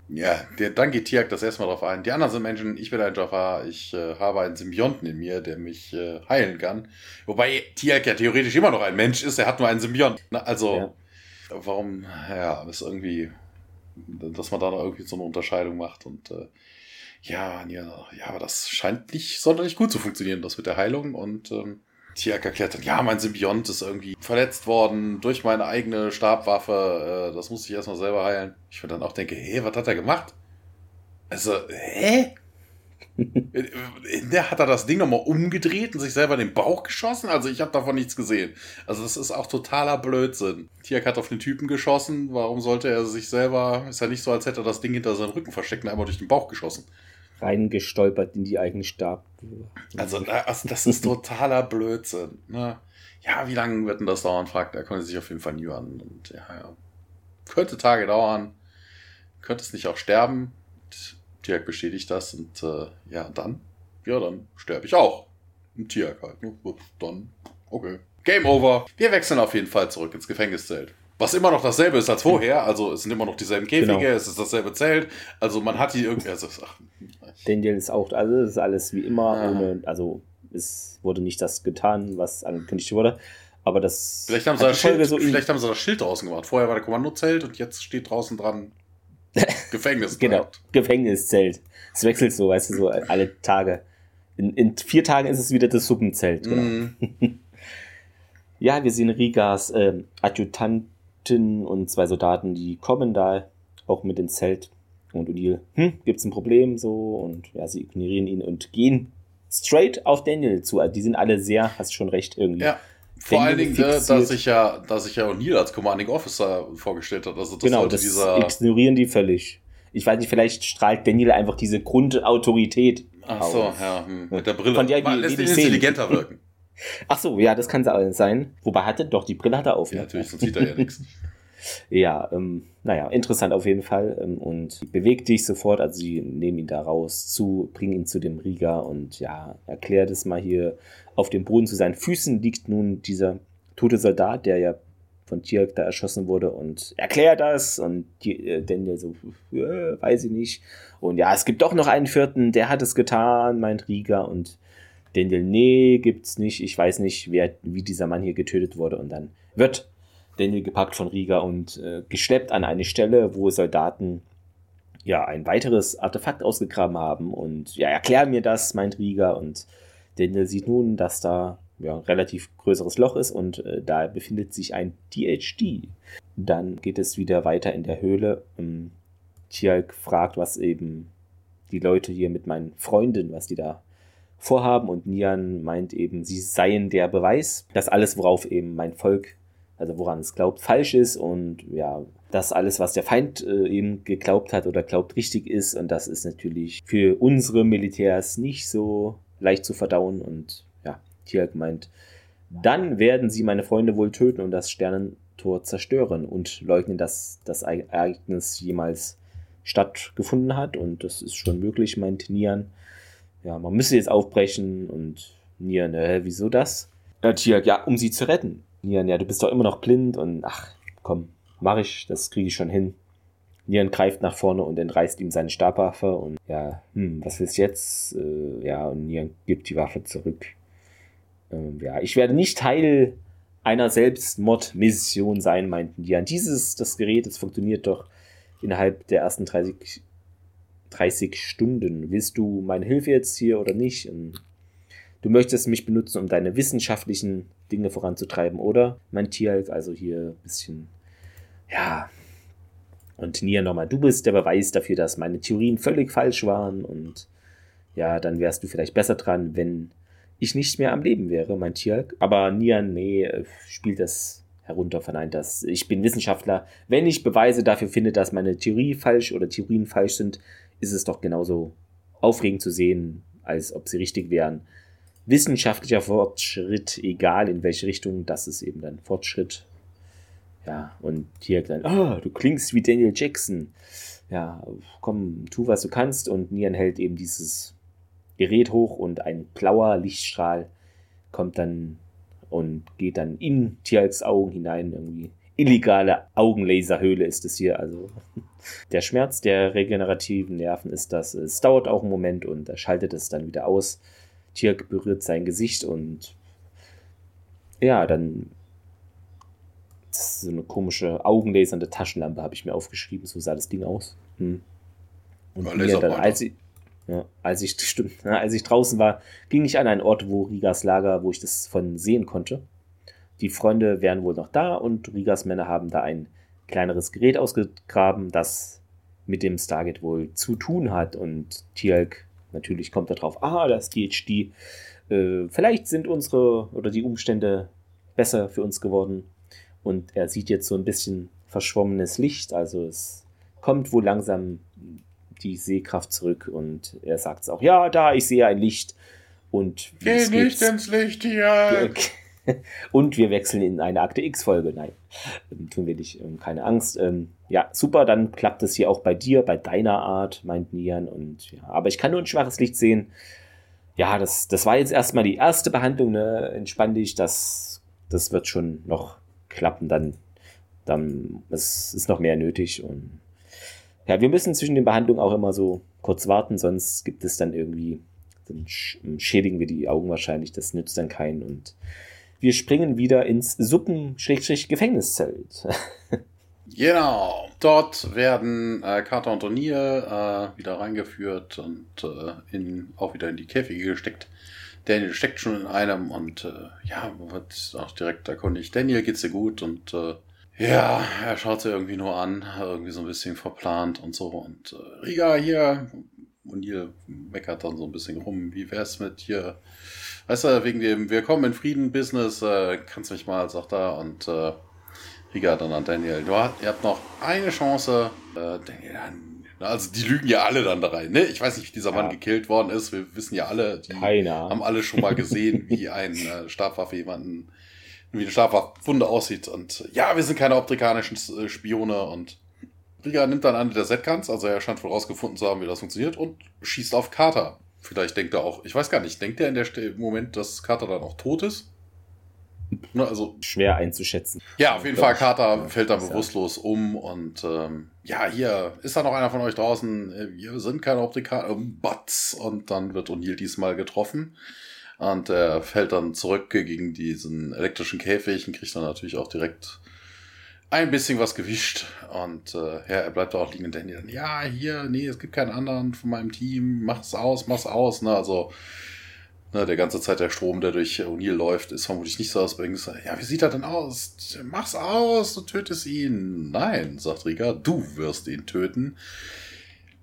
Ja, der, dann geht Tiak das erstmal drauf ein. Die anderen sind Menschen, ich bin ein Jafar, ich äh, habe einen Symbionten in mir, der mich äh, heilen kann. Wobei Tiak ja theoretisch immer noch ein Mensch ist, er hat nur einen Symbionten. Ne? Also, Ja. warum, ja, ist irgendwie, dass man da noch irgendwie so eine Unterscheidung macht und äh, ja, ja, ja, aber das scheint nicht sonderlich gut zu funktionieren, das mit der Heilung und ähm, Tiak erklärt dann, ja, mein Symbiont ist irgendwie verletzt worden durch meine eigene Stabwaffe. Äh, das musste ich erstmal selber heilen. Ich mir dann auch denke, hä, was hat er gemacht? Also, hä? Der hat er das Ding nochmal umgedreht und sich selber in den Bauch geschossen? Also ich habe davon nichts gesehen. Also das ist auch totaler Blödsinn. Tiak hat auf den Typen geschossen. Warum sollte er sich selber... Ist ja nicht so, als hätte er das Ding hinter seinem Rücken versteckt und einmal durch den Bauch geschossen. Reingestolpert in die eigene Stab. Also, da- also das ist totaler Blödsinn. Ne? Ja, wie lange wird denn das dauern, fragt er. Konnte sich auf jeden Fall nie an. Und ja, ja. Könnte Tage dauern. Könnte es nicht auch sterben. Und Tiak bestätigt das. Und äh, ja, dann? Ja, dann sterbe ich auch. Ein Tiak halt. Ne? Dann, okay. Game over. Wir wechseln auf jeden Fall zurück ins Gefängniszelt. Was immer noch dasselbe ist als vorher. Also es sind immer noch dieselben Käfige, Genau. es ist dasselbe Zelt. Also man hat die irgendwie. Also, ach, Daniel ist auch, also ist alles wie immer, Ja. ohne, also es wurde nicht das getan, was angekündigt wurde. Aber das Vielleicht haben, sie das Schild, so vielleicht haben sie das Schild draußen gemacht. Vorher war der Kommandozelt und jetzt steht draußen dran Gefängnis. Genau, Gefängniszelt. Es wechselt so, weißt du, so alle Tage. In, in vier Tagen ist es wieder das Suppenzelt. Genau. Mhm. Ja, wir sehen Rigas ähm, Adjutantin und zwei Soldaten, die kommen da auch mit ins Zelt. Und O'Neill, hm, gibt's ein Problem so? Und ja, sie ignorieren ihn und gehen straight auf Daniel zu. Also die sind alle sehr, hast schon recht, irgendwie. Ja. Vor Daniel allen Dingen, ne, fixiert. dass sich ja, dass sich ja O'Neill als Commanding Officer vorgestellt hat. Also das genau, das ignorieren die völlig. Ich weiß nicht, vielleicht strahlt Daniel einfach diese Grundautorität Ach so, aus. ja, hm, mit der Brille. Von der, Man wie- lässt die sehen. intelligenter wirken. Ach so, ja, das kann sein. Wobei hatte doch die Brille hat er auf. Ja, ne? natürlich, sonst sieht er ja nichts. Ja, ähm, naja, interessant auf jeden Fall. Ähm, und bewegt dich sofort, also sie nehmen ihn da raus zu, bringen ihn zu dem Rieger und ja, erklärt es mal hier. Auf dem Boden zu seinen Füßen liegt nun dieser tote Soldat, der ja von Tirk da erschossen wurde und erklärt das und die, äh, Daniel so, äh, weiß ich nicht. Und ja, es gibt doch noch einen vierten, der hat es getan, meint Rieger und Daniel, nee, gibt's nicht. Ich weiß nicht, wer, wie dieser Mann hier getötet wurde. Und dann wird Daniel gepackt von Rieger und äh, geschleppt an eine Stelle, wo Soldaten ja ein weiteres Artefakt ausgegraben haben. Und ja, erklär mir das, meint Rieger. Und Daniel sieht nun, dass da ja, ein relativ größeres Loch ist und äh, da befindet sich ein DHD. Dann geht es wieder weiter in der Höhle. Ähm, Tjalk fragt, was eben die Leute hier mit meinen Freunden, was die da vorhaben. Und Nian meint eben, sie seien der Beweis, dass alles, worauf eben mein Volk also woran es glaubt, falsch ist und ja, dass alles, was der Feind äh, eben geglaubt hat oder glaubt, richtig ist. Und das ist natürlich für unsere Militärs nicht so leicht zu verdauen. Und ja, Tiag meint, dann werden sie meine Freunde wohl töten und das Sternentor zerstören und leugnen, dass das Ereignis jemals stattgefunden hat. Und das ist schon möglich, meint Nian. Ja, man müsse jetzt aufbrechen und Nian, äh, wieso das? Äh, Tiag, ja, um sie zu retten. Nian, ja, du bist doch immer noch blind und ach, komm, mach ich, das kriege ich schon hin. Nian greift nach vorne und entreißt ihm seine Stabwaffe und ja, hm, was ist jetzt? Äh, ja, und Nian gibt die Waffe zurück. Ähm, ja, ich werde nicht Teil einer Selbstmordmission sein, meinten Nian. Dieses, das Gerät, das funktioniert doch innerhalb der ersten 30, 30 Stunden. Willst du meine Hilfe jetzt hier oder nicht? Und du möchtest mich benutzen, um deine wissenschaftlichen Dinge voranzutreiben, oder? Mein Tierhalk, also hier ein bisschen, ja. Und Nia nochmal, du bist der Beweis dafür, dass meine Theorien völlig falsch waren und ja, dann wärst du vielleicht besser dran, wenn ich nicht mehr am Leben wäre, mein Tierhalk. Aber Nia, nee, spielt das herunter, verneint das. Ich bin Wissenschaftler. Wenn ich Beweise dafür finde, dass meine Theorie falsch oder Theorien falsch sind, ist es doch genauso aufregend zu sehen, als ob sie richtig wären wissenschaftlicher Fortschritt, egal in welche Richtung, das ist eben dann Fortschritt. Ja, und hier dann, oh, du klingst wie Daniel Jackson. Ja, komm, tu, was du kannst. Und Nian hält eben dieses Gerät hoch und ein blauer Lichtstrahl kommt dann und geht dann in Tjalks Augen hinein. Irgendwie illegale Augenlaserhöhle ist es hier. Also der Schmerz der regenerativen Nerven ist das. Es dauert auch einen Moment und er schaltet es dann wieder aus. Tirk berührt sein Gesicht und ja, dann so eine komische augenlasernde Taschenlampe habe ich mir aufgeschrieben, so sah das Ding aus. Hm. Und mir dann, als ich, ja, als ich, stimmt, als ich draußen war, ging ich an einen Ort, wo Rigas Lager, wo ich das von sehen konnte. Die Freunde wären wohl noch da und Rigas Männer haben da ein kleineres Gerät ausgegraben, das mit dem Stargate wohl zu tun hat und Tialk Natürlich kommt drauf, ah, das DHD. Äh, vielleicht sind unsere oder die Umstände besser für uns geworden. Und er sieht jetzt so ein bisschen verschwommenes Licht. Also es kommt wohl langsam die Sehkraft zurück und er sagt es auch, ja, da, ich sehe ein Licht. Und Geh nicht ins Licht hier! und wir wechseln in eine Akte X-Folge. Nein, ähm, tun wir nicht, ähm, keine Angst. Ähm, ja, super, dann klappt es hier auch bei dir, bei deiner Art, meint Nian. Und ja, aber ich kann nur ein schwaches Licht sehen. Ja, das, das war jetzt erstmal die erste Behandlung, ne? Entspann dich, das, das wird schon noch klappen, dann, dann es ist noch mehr nötig. Und ja, wir müssen zwischen den Behandlungen auch immer so kurz warten, sonst gibt es dann irgendwie, dann schädigen wir die Augen wahrscheinlich, das nützt dann keinen und wir springen wieder ins Suppen-Gefängniszelt. genau, dort werden äh, Carter und O'Neill äh, wieder reingeführt und äh, in, auch wieder in die Käfige gesteckt. Daniel steckt schon in einem und äh, ja, wird auch direkt erkundigt. Daniel geht's dir gut und äh, ja, er schaut sie irgendwie nur an, irgendwie so ein bisschen verplant und so. Und äh, Riga hier, O'Neill meckert dann so ein bisschen rum. Wie wär's mit hier weißt du, wegen dem Wir kommen in Frieden-Business, äh, kannst mich mal, sagt er, und äh, Riga dann an Daniel, du, ihr habt noch eine Chance, äh, Daniel, also die lügen ja alle dann da rein, ne? Ich weiß nicht, wie dieser ja. Mann gekillt worden ist, wir wissen ja alle, die Keiner. haben alle schon mal gesehen, wie ein äh, Stabwaffe jemanden, wie eine Stabwaffe aussieht und ja, wir sind keine optrikanischen äh, Spione und Riga nimmt dann eine der Setguns, also er scheint wohl rausgefunden zu haben, wie das funktioniert und schießt auf Carter. Vielleicht denkt er auch, ich weiß gar nicht, denkt er in der im Moment, dass Carter dann auch tot ist? Ne, also, Schwer einzuschätzen. Ja, auf jeden Fall, Carter fällt dann bewusstlos um und ähm, ja, hier ist da noch einer von euch draußen. Äh, wir sind keine Optiker, ähm, Batz. Und dann wird O'Neill diesmal getroffen. Und er fällt dann zurück gegen diesen elektrischen Käfig und kriegt dann natürlich auch direkt ein bisschen was gewischt und äh, ja, er bleibt auch liegen und dann, ja, hier, nee, es gibt keinen anderen von meinem Team, mach's aus, mach's aus, ne, also ne, der ganze Zeit der Strom, der durch O'Neill läuft, ist vermutlich nicht so ausbringend. Ja, wie sieht er denn aus? Mach's aus, du tötest ihn. Nein, sagt Rika, du wirst ihn töten.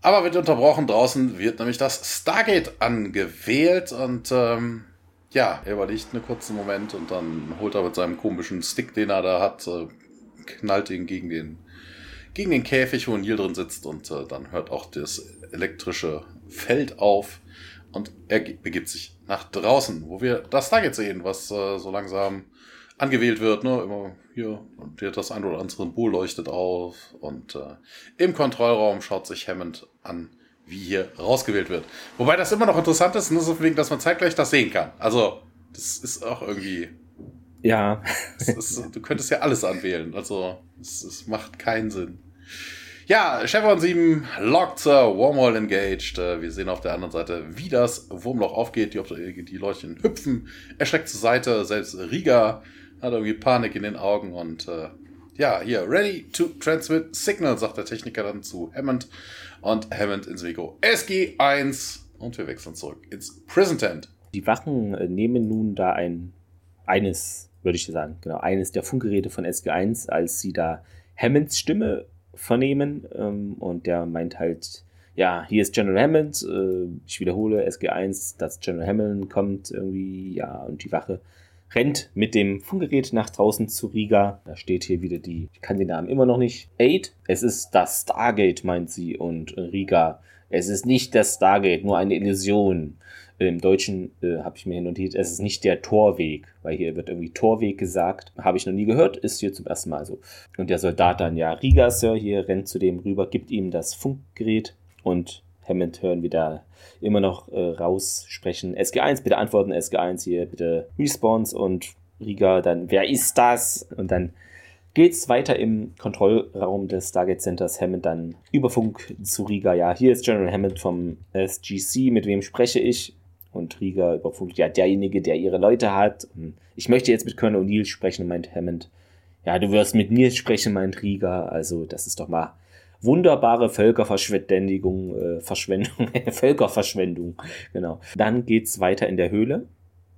Aber wird unterbrochen, draußen wird nämlich das Stargate angewählt und ähm, Ja, er überlegt einen kurzen Moment und dann holt er mit seinem komischen Stick, den er da hat, äh, knallt ihn gegen den, gegen den Käfig, wo Neil drin sitzt und äh, dann hört auch das elektrische Feld auf und er begibt sich nach draußen, wo wir das Target sehen, was äh, so langsam angewählt wird. Ne? Immer hier, und hier das ein oder andere Symbol leuchtet auf und äh, im Kontrollraum schaut sich Hammond an, wie hier rausgewählt wird. Wobei das immer noch interessant ist, nur so wegen, dass man zeitgleich das sehen kann. Also, das ist auch irgendwie. Ja. ist, du könntest ja alles anwählen. Also, es, es macht keinen Sinn. Ja, Chevron 7 locked, Wormhole engaged. Äh, wir sehen auf der anderen Seite, wie das Wurmloch aufgeht. Die, die Leuchten hüpfen, erschreckt zur Seite. Selbst Riga hat irgendwie Panik in den Augen und äh, ja, hier, ready to transmit signal, sagt der Techniker dann zu Hammond und Hammond ins Vigo SG1 und wir wechseln zurück ins Prison Tent. Die Wachen äh, nehmen nun da ein, eines, würde ich sagen, genau, eines der Funkgeräte von SG1, als sie da Hammonds Stimme vernehmen ähm, und der meint halt, ja, hier ist General Hammond, äh, ich wiederhole, SG1, dass General Hammond kommt irgendwie, ja, und die Wache rennt mit dem Funkgerät nach draußen zu Riga. Da steht hier wieder die, ich kann den Namen immer noch nicht. Aid, es ist das Stargate, meint sie. Und Riga, es ist nicht das Stargate, nur eine Illusion. Im Deutschen äh, habe ich mir notiert, es ist nicht der Torweg, weil hier wird irgendwie Torweg gesagt. Habe ich noch nie gehört, ist hier zum ersten Mal so. Und der Soldat dann, ja, Riga, Sir, hier rennt zu dem rüber, gibt ihm das Funkgerät und Hammond hören wieder immer noch äh, raussprechen. SG1, bitte antworten, SG1 hier, bitte Response und Riga dann, wer ist das? Und dann geht's weiter im Kontrollraum des Stargate Centers. Hammond dann über Funk zu Riga. Ja, hier ist General Hammond vom SGC. Mit wem spreche ich? Und Riga über Funk, ja, derjenige, der ihre Leute hat. Und ich möchte jetzt mit Colonel O'Neill sprechen, meint Hammond. Ja, du wirst mit mir sprechen, meint Riga. Also, das ist doch mal wunderbare Völkerverschwendung, äh, Verschwendung, Völkerverschwendung, genau. Dann geht's weiter in der Höhle.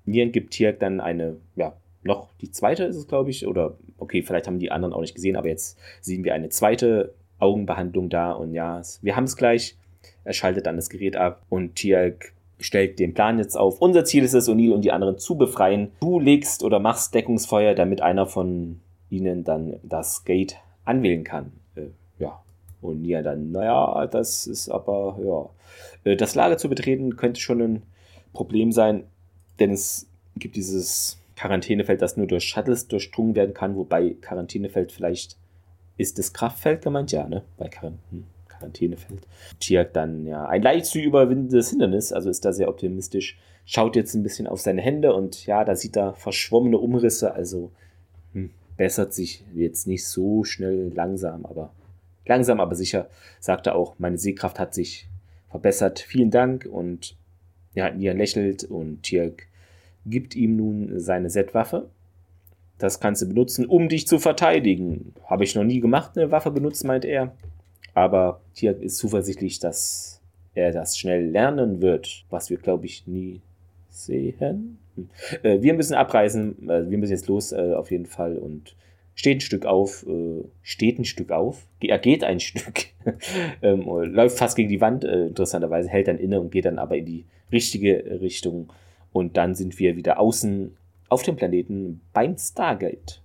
Nieren gibt hier dann eine, ja, noch die zweite ist es, glaube ich, oder okay, vielleicht haben die anderen auch nicht gesehen, aber jetzt sehen wir eine zweite Augenbehandlung da und ja, wir haben es gleich. Er schaltet dann das Gerät ab und Tialk stellt den Plan jetzt auf. Unser Ziel ist es, O'Neill und die anderen zu befreien. Du legst oder machst Deckungsfeuer, damit einer von ihnen dann das Gate anwählen kann. Äh, ja, und Nia dann, naja, das ist aber, ja. Äh, das Lager zu betreten könnte schon ein Problem sein, denn es gibt dieses Quarantänefeld, das nur durch Shuttles durchdrungen werden kann, wobei Quarantänefeld vielleicht ist das Kraftfeld gemeint, ja, ne? Bei Quarant hm, Quarantänefeld. Tiak dann, ja, ein leicht zu überwindendes Hindernis, also ist da sehr optimistisch. Schaut jetzt ein bisschen auf seine Hände und ja, da sieht er verschwommene Umrisse, also hm, bessert sich jetzt nicht so schnell langsam, aber Langsam aber sicher sagt er auch, meine Sehkraft hat sich verbessert. Vielen Dank. Und ja, Nian lächelt und Tirk gibt ihm nun seine Z-Waffe. Das kannst du benutzen, um dich zu verteidigen. Habe ich noch nie gemacht, eine Waffe benutzen, meint er. Aber Tirk ist zuversichtlich, dass er das schnell lernen wird, was wir, glaube ich, nie sehen. Hm. Äh, wir müssen abreisen, äh, wir müssen jetzt los äh, auf jeden Fall und steht ein Stück auf, steht ein Stück auf, er geht ein Stück, ähm, läuft fast gegen die Wand, interessanterweise, hält dann inne und geht dann aber in die richtige Richtung. Und dann sind wir wieder außen auf dem Planeten beim Stargate.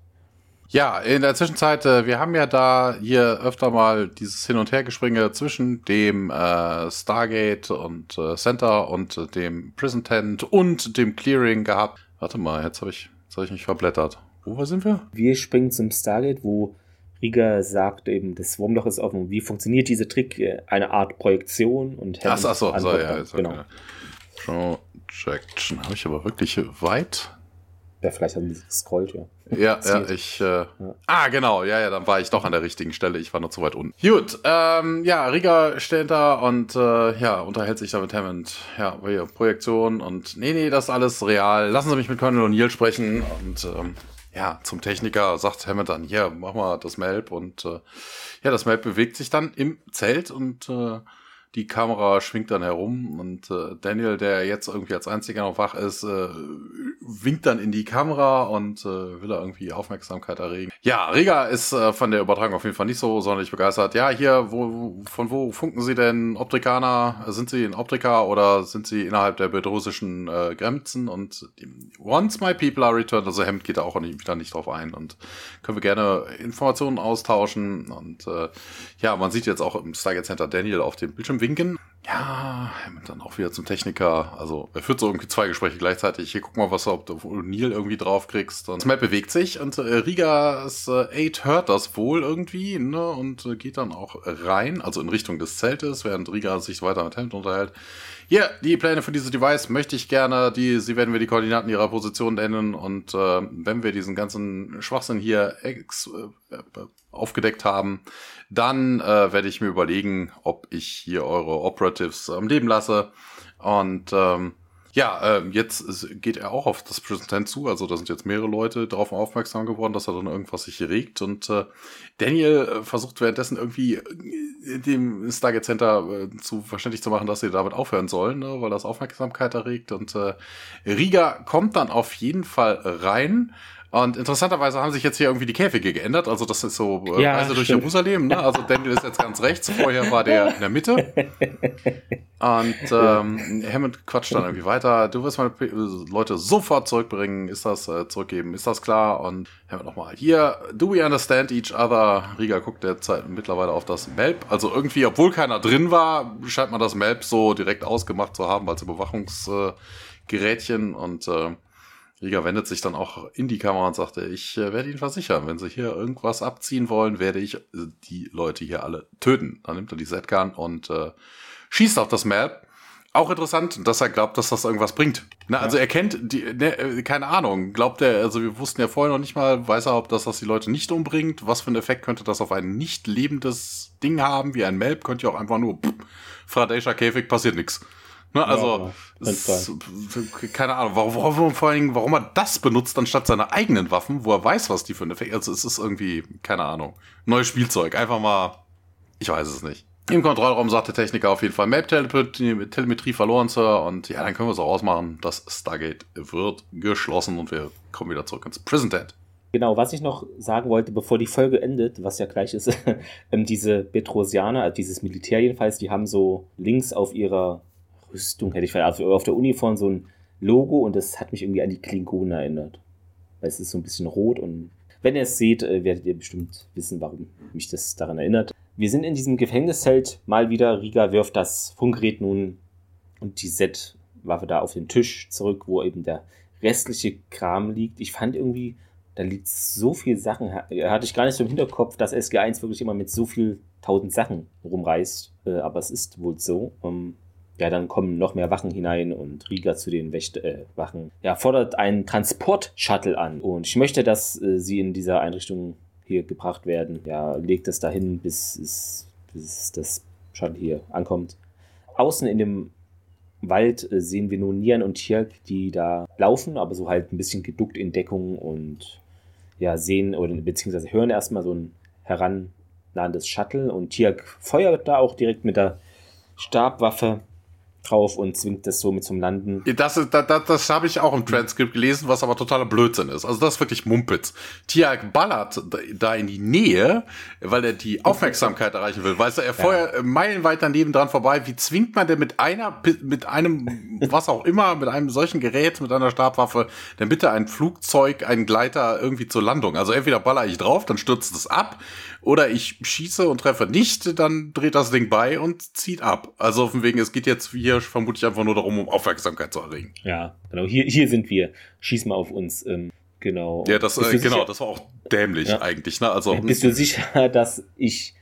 Ja, in der Zwischenzeit, äh, wir haben ja da hier öfter mal dieses Hin- und Hergespringe zwischen dem äh, Stargate und äh, Center und äh, dem Prison Tent und dem Clearing gehabt. Warte mal, jetzt habe ich, jetzt hab ich mich verblättert. Wo sind wir? Wir springen zum Stargate, wo Rieger sagt eben, das Wurmloch ist offen. Wie funktioniert dieser Trick? Eine Art Projektion und Ach, ach so, so ja, jetzt genau. Okay. Projection. Habe ich aber wirklich weit? Ja, vielleicht haben sie gescrollt, ja. Ja, ja, ich. Äh, ja. Ah, genau, ja, ja, dann war ich doch an der richtigen Stelle. Ich war noch zu weit unten. Gut, ähm, ja, Riga steht da und äh, ja, unterhält sich da mit Hammond. Ja, hier, Projektion und nee, nee, das ist alles real. Lassen Sie mich mit Colonel O'Neill sprechen und ähm, ja, zum Techniker sagt Hammond dann, hier, mach mal das Melb und äh, ja, das Melb bewegt sich dann im Zelt und äh, die Kamera schwingt dann herum und äh, Daniel, der jetzt irgendwie als einziger noch wach ist, äh, winkt dann in die Kamera und äh, will da irgendwie Aufmerksamkeit erregen. Ja, Riga ist äh, von der Übertragung auf jeden Fall nicht so sonderlich begeistert. Ja, hier, wo, von wo funken Sie denn Optrikaner? Sind Sie in Optrika oder sind Sie innerhalb der belarussischen äh, Grenzen? Und once my people are returned, also Hemd geht da auch nicht, wieder nicht drauf ein und können wir gerne Informationen austauschen. Und äh, ja, man sieht jetzt auch im Stargate Center Daniel auf dem Bildschirm winken. Ja, dann auch wieder zum Techniker. Also er führt so irgendwie zwei Gespräche gleichzeitig. Hier guck mal, was du, ob du O'Neill irgendwie draufkriegst. Und das Map bewegt sich und äh, Rigas äh, Aid hört das wohl irgendwie ne, und äh, geht dann auch rein, also in Richtung des Zeltes, während Riga sich weiter mit Helmut unterhält. Ja, yeah, die Pläne für dieses Device möchte ich gerne. Die, sie werden wir die Koordinaten ihrer Position nennen und äh, wenn wir diesen ganzen Schwachsinn hier ex, äh, aufgedeckt haben, dann äh, werde ich mir überlegen, ob ich hier eure Operatives am Leben lasse. Und ähm, ja, äh, jetzt geht er auch auf das Präsident zu. Also da sind jetzt mehrere Leute darauf aufmerksam geworden, dass er dann irgendwas sich regt. Und äh, Daniel äh, versucht währenddessen irgendwie äh, dem Stargate Center äh, zu verständlich zu machen, dass sie damit aufhören sollen, ne, weil das Aufmerksamkeit erregt. Und äh, Riga kommt dann auf jeden Fall rein und interessanterweise haben sich jetzt hier irgendwie die Käfige geändert. Also das ist so äh, ja, Reise durch stimmt. Jerusalem. Ne? Also Daniel ist jetzt ganz rechts. Vorher war der in der Mitte. Und ähm, Hammond quatscht dann irgendwie weiter. Du wirst meine Leute sofort zurückbringen. Ist das äh, zurückgeben? Ist das klar? Und Hammond nochmal. Hier, do we understand each other? Riga guckt derzeit mittlerweile auf das Melb. Also irgendwie, obwohl keiner drin war, scheint man das Melb so direkt ausgemacht zu haben als Überwachungsgerätchen. und äh, Rieger wendet sich dann auch in die Kamera und sagte, ich äh, werde Ihnen versichern, wenn Sie hier irgendwas abziehen wollen, werde ich äh, die Leute hier alle töten. Dann nimmt er die Z-Gun und äh, schießt auf das Map. Auch interessant, dass er glaubt, dass das irgendwas bringt. Na, ja. Also er kennt die, ne, äh, keine Ahnung, glaubt er, also wir wussten ja vorher noch nicht mal, weiß er, ob das, das die Leute nicht umbringt, was für einen Effekt könnte das auf ein nicht lebendes Ding haben, wie ein Melb, könnte ja auch einfach nur, pff, Faraday'scher Käfig, passiert nichts. Ne, also, ja, ist, keine Ahnung, warum, warum, vor allen Dingen, warum er das benutzt anstatt seiner eigenen Waffen, wo er weiß, was die für ein Effekt Also, es ist irgendwie, keine Ahnung, neues Spielzeug. Einfach mal, ich weiß es nicht. Im Kontrollraum sagt der Techniker auf jeden Fall Map-Telemetrie verloren, Sir. Und ja, dann können wir es auch ausmachen. Das Stargate wird geschlossen und wir kommen wieder zurück ins Prison Tent. Genau, was ich noch sagen wollte, bevor die Folge endet, was ja gleich ist, ähm, diese Petrosianer, also dieses Militär jedenfalls, die haben so links auf ihrer Rüstung hätte ich also auf der Uniform so ein Logo und das hat mich irgendwie an die Klingonen erinnert. Weil es ist so ein bisschen rot und wenn ihr es seht, äh, werdet ihr bestimmt wissen, warum mich das daran erinnert. Wir sind in diesem Gefängniszelt mal wieder. Riga wirft das Funkgerät nun und die Z-Waffe da auf den Tisch zurück, wo eben der restliche Kram liegt. Ich fand irgendwie, da liegt so viel Sachen. Hatte ich gar nicht so im Hinterkopf, dass SG1 wirklich immer mit so viel tausend Sachen rumreißt. Äh, aber es ist wohl so. Ja, dann kommen noch mehr Wachen hinein und Riga zu den Wächt äh, Wachen. Ja, fordert einen Transport-Shuttle an. Und ich möchte, dass äh, sie in dieser Einrichtung hier gebracht werden. Ja, legt es dahin, bis, es, bis das Shuttle hier ankommt. Außen in dem Wald äh, sehen wir nun Nian und Tirk, die da laufen, aber so halt ein bisschen geduckt in Deckung und ja, sehen oder beziehungsweise hören erstmal so ein herannahendes Shuttle und Tirk feuert da auch direkt mit der Stabwaffe drauf und zwingt das so mit zum Landen. Das, ist, das, das, das habe ich auch im Transcript gelesen, was aber totaler Blödsinn ist. Also das ist wirklich Mumpitz. Tiag ballert da in die Nähe, weil er die Aufmerksamkeit erreichen will. Weißt du, er vorher ja. meilenweit daneben dran vorbei. Wie zwingt man denn mit einer, mit einem, was auch immer, mit einem solchen Gerät, mit einer Stabwaffe, denn bitte ein Flugzeug, einen Gleiter irgendwie zur Landung? Also entweder baller ich drauf, dann stürzt es ab oder ich schieße und treffe nicht, dann dreht das Ding bei und zieht ab. Also von wegen, es geht jetzt hier vermutlich einfach nur darum, um Aufmerksamkeit zu erregen. Ja, genau. Hier, hier sind wir. Schieß mal auf uns. Ähm, genau. Ja, das, äh, genau, das war auch dämlich ja. eigentlich. Ne? Also, Bist du sicher, dass ich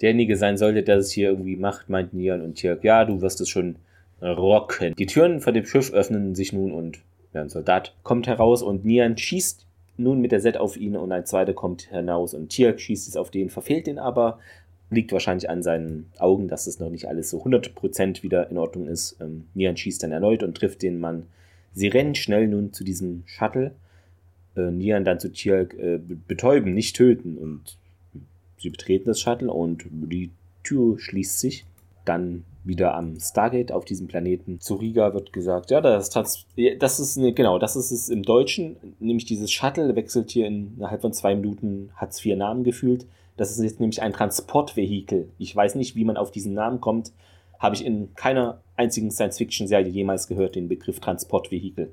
derjenige sein sollte, der es hier irgendwie macht, meint Nian und Tirk. Ja, du wirst es schon rocken. Die Türen vor dem Schiff öffnen sich nun und ja, ein Soldat kommt heraus und Nian schießt nun mit der Set auf ihn und ein zweiter kommt hinaus und Tirk schießt es auf den, verfehlt den aber. Liegt wahrscheinlich an seinen Augen, dass das noch nicht alles so 100% wieder in Ordnung ist. Ähm, Nian schießt dann erneut und trifft den Mann. Sie rennen schnell nun zu diesem Shuttle. Äh, Nian dann zu Tirk äh, betäuben, nicht töten. Und sie betreten das Shuttle und die Tür schließt sich. Dann wieder am Stargate auf diesem Planeten. Zu Riga wird gesagt, ja, das, das ist eine, genau, das ist es im Deutschen, nämlich dieses Shuttle wechselt hier innerhalb von zwei Minuten, hat es vier Namen gefühlt. Das ist jetzt nämlich ein Transportvehikel. Ich weiß nicht, wie man auf diesen Namen kommt. Habe ich in keiner einzigen Science-Fiction-Serie jemals gehört, den Begriff Transportvehikel.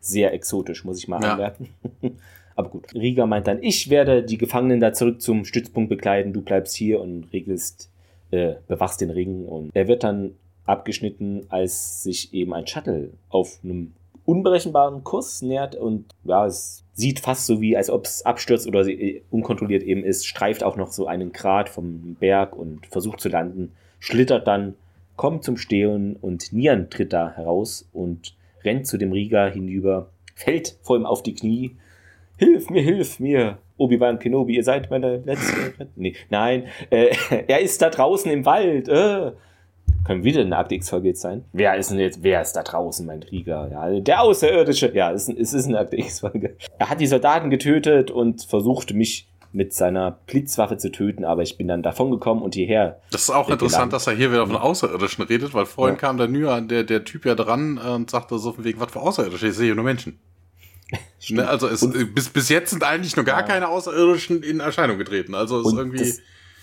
Sehr exotisch, muss ich mal ja. anmerken. Aber gut, Riga meint dann, ich werde die Gefangenen da zurück zum Stützpunkt begleiten, du bleibst hier und regelst äh, bewachst den Ring und er wird dann abgeschnitten, als sich eben ein Shuttle auf einem unberechenbaren Kurs nähert und ja, es sieht fast so wie, als ob es abstürzt oder äh, unkontrolliert eben ist, streift auch noch so einen Grat vom Berg und versucht zu landen, schlittert dann, kommt zum Stehen und Nian tritt da heraus und rennt zu dem Riga hinüber, fällt vor ihm auf die Knie. Hilf mir, hilf mir! Obi-Wan Kenobi, ihr seid meine letzte. nee, nein, äh, er ist da draußen im Wald. Äh. Können wieder eine Akte X-Folge jetzt sein? Wer ist denn jetzt, wer ist da draußen, mein Krieger? Ja, der Außerirdische. Ja, es, es ist eine Akte X-Folge. Er hat die Soldaten getötet und versucht mich mit seiner Blitzwaffe zu töten, aber ich bin dann davon gekommen und hierher. Das ist auch interessant, dass er hier wieder von Außerirdischen redet, weil vorhin ja. kam der Nür, der, der Typ ja dran äh, und sagte so von wegen, was für Außerirdische, ich sehe hier nur Menschen. Ne, also es, und, bis, bis jetzt sind eigentlich nur gar ja. keine Außerirdischen in Erscheinung getreten. Also es ist irgendwie.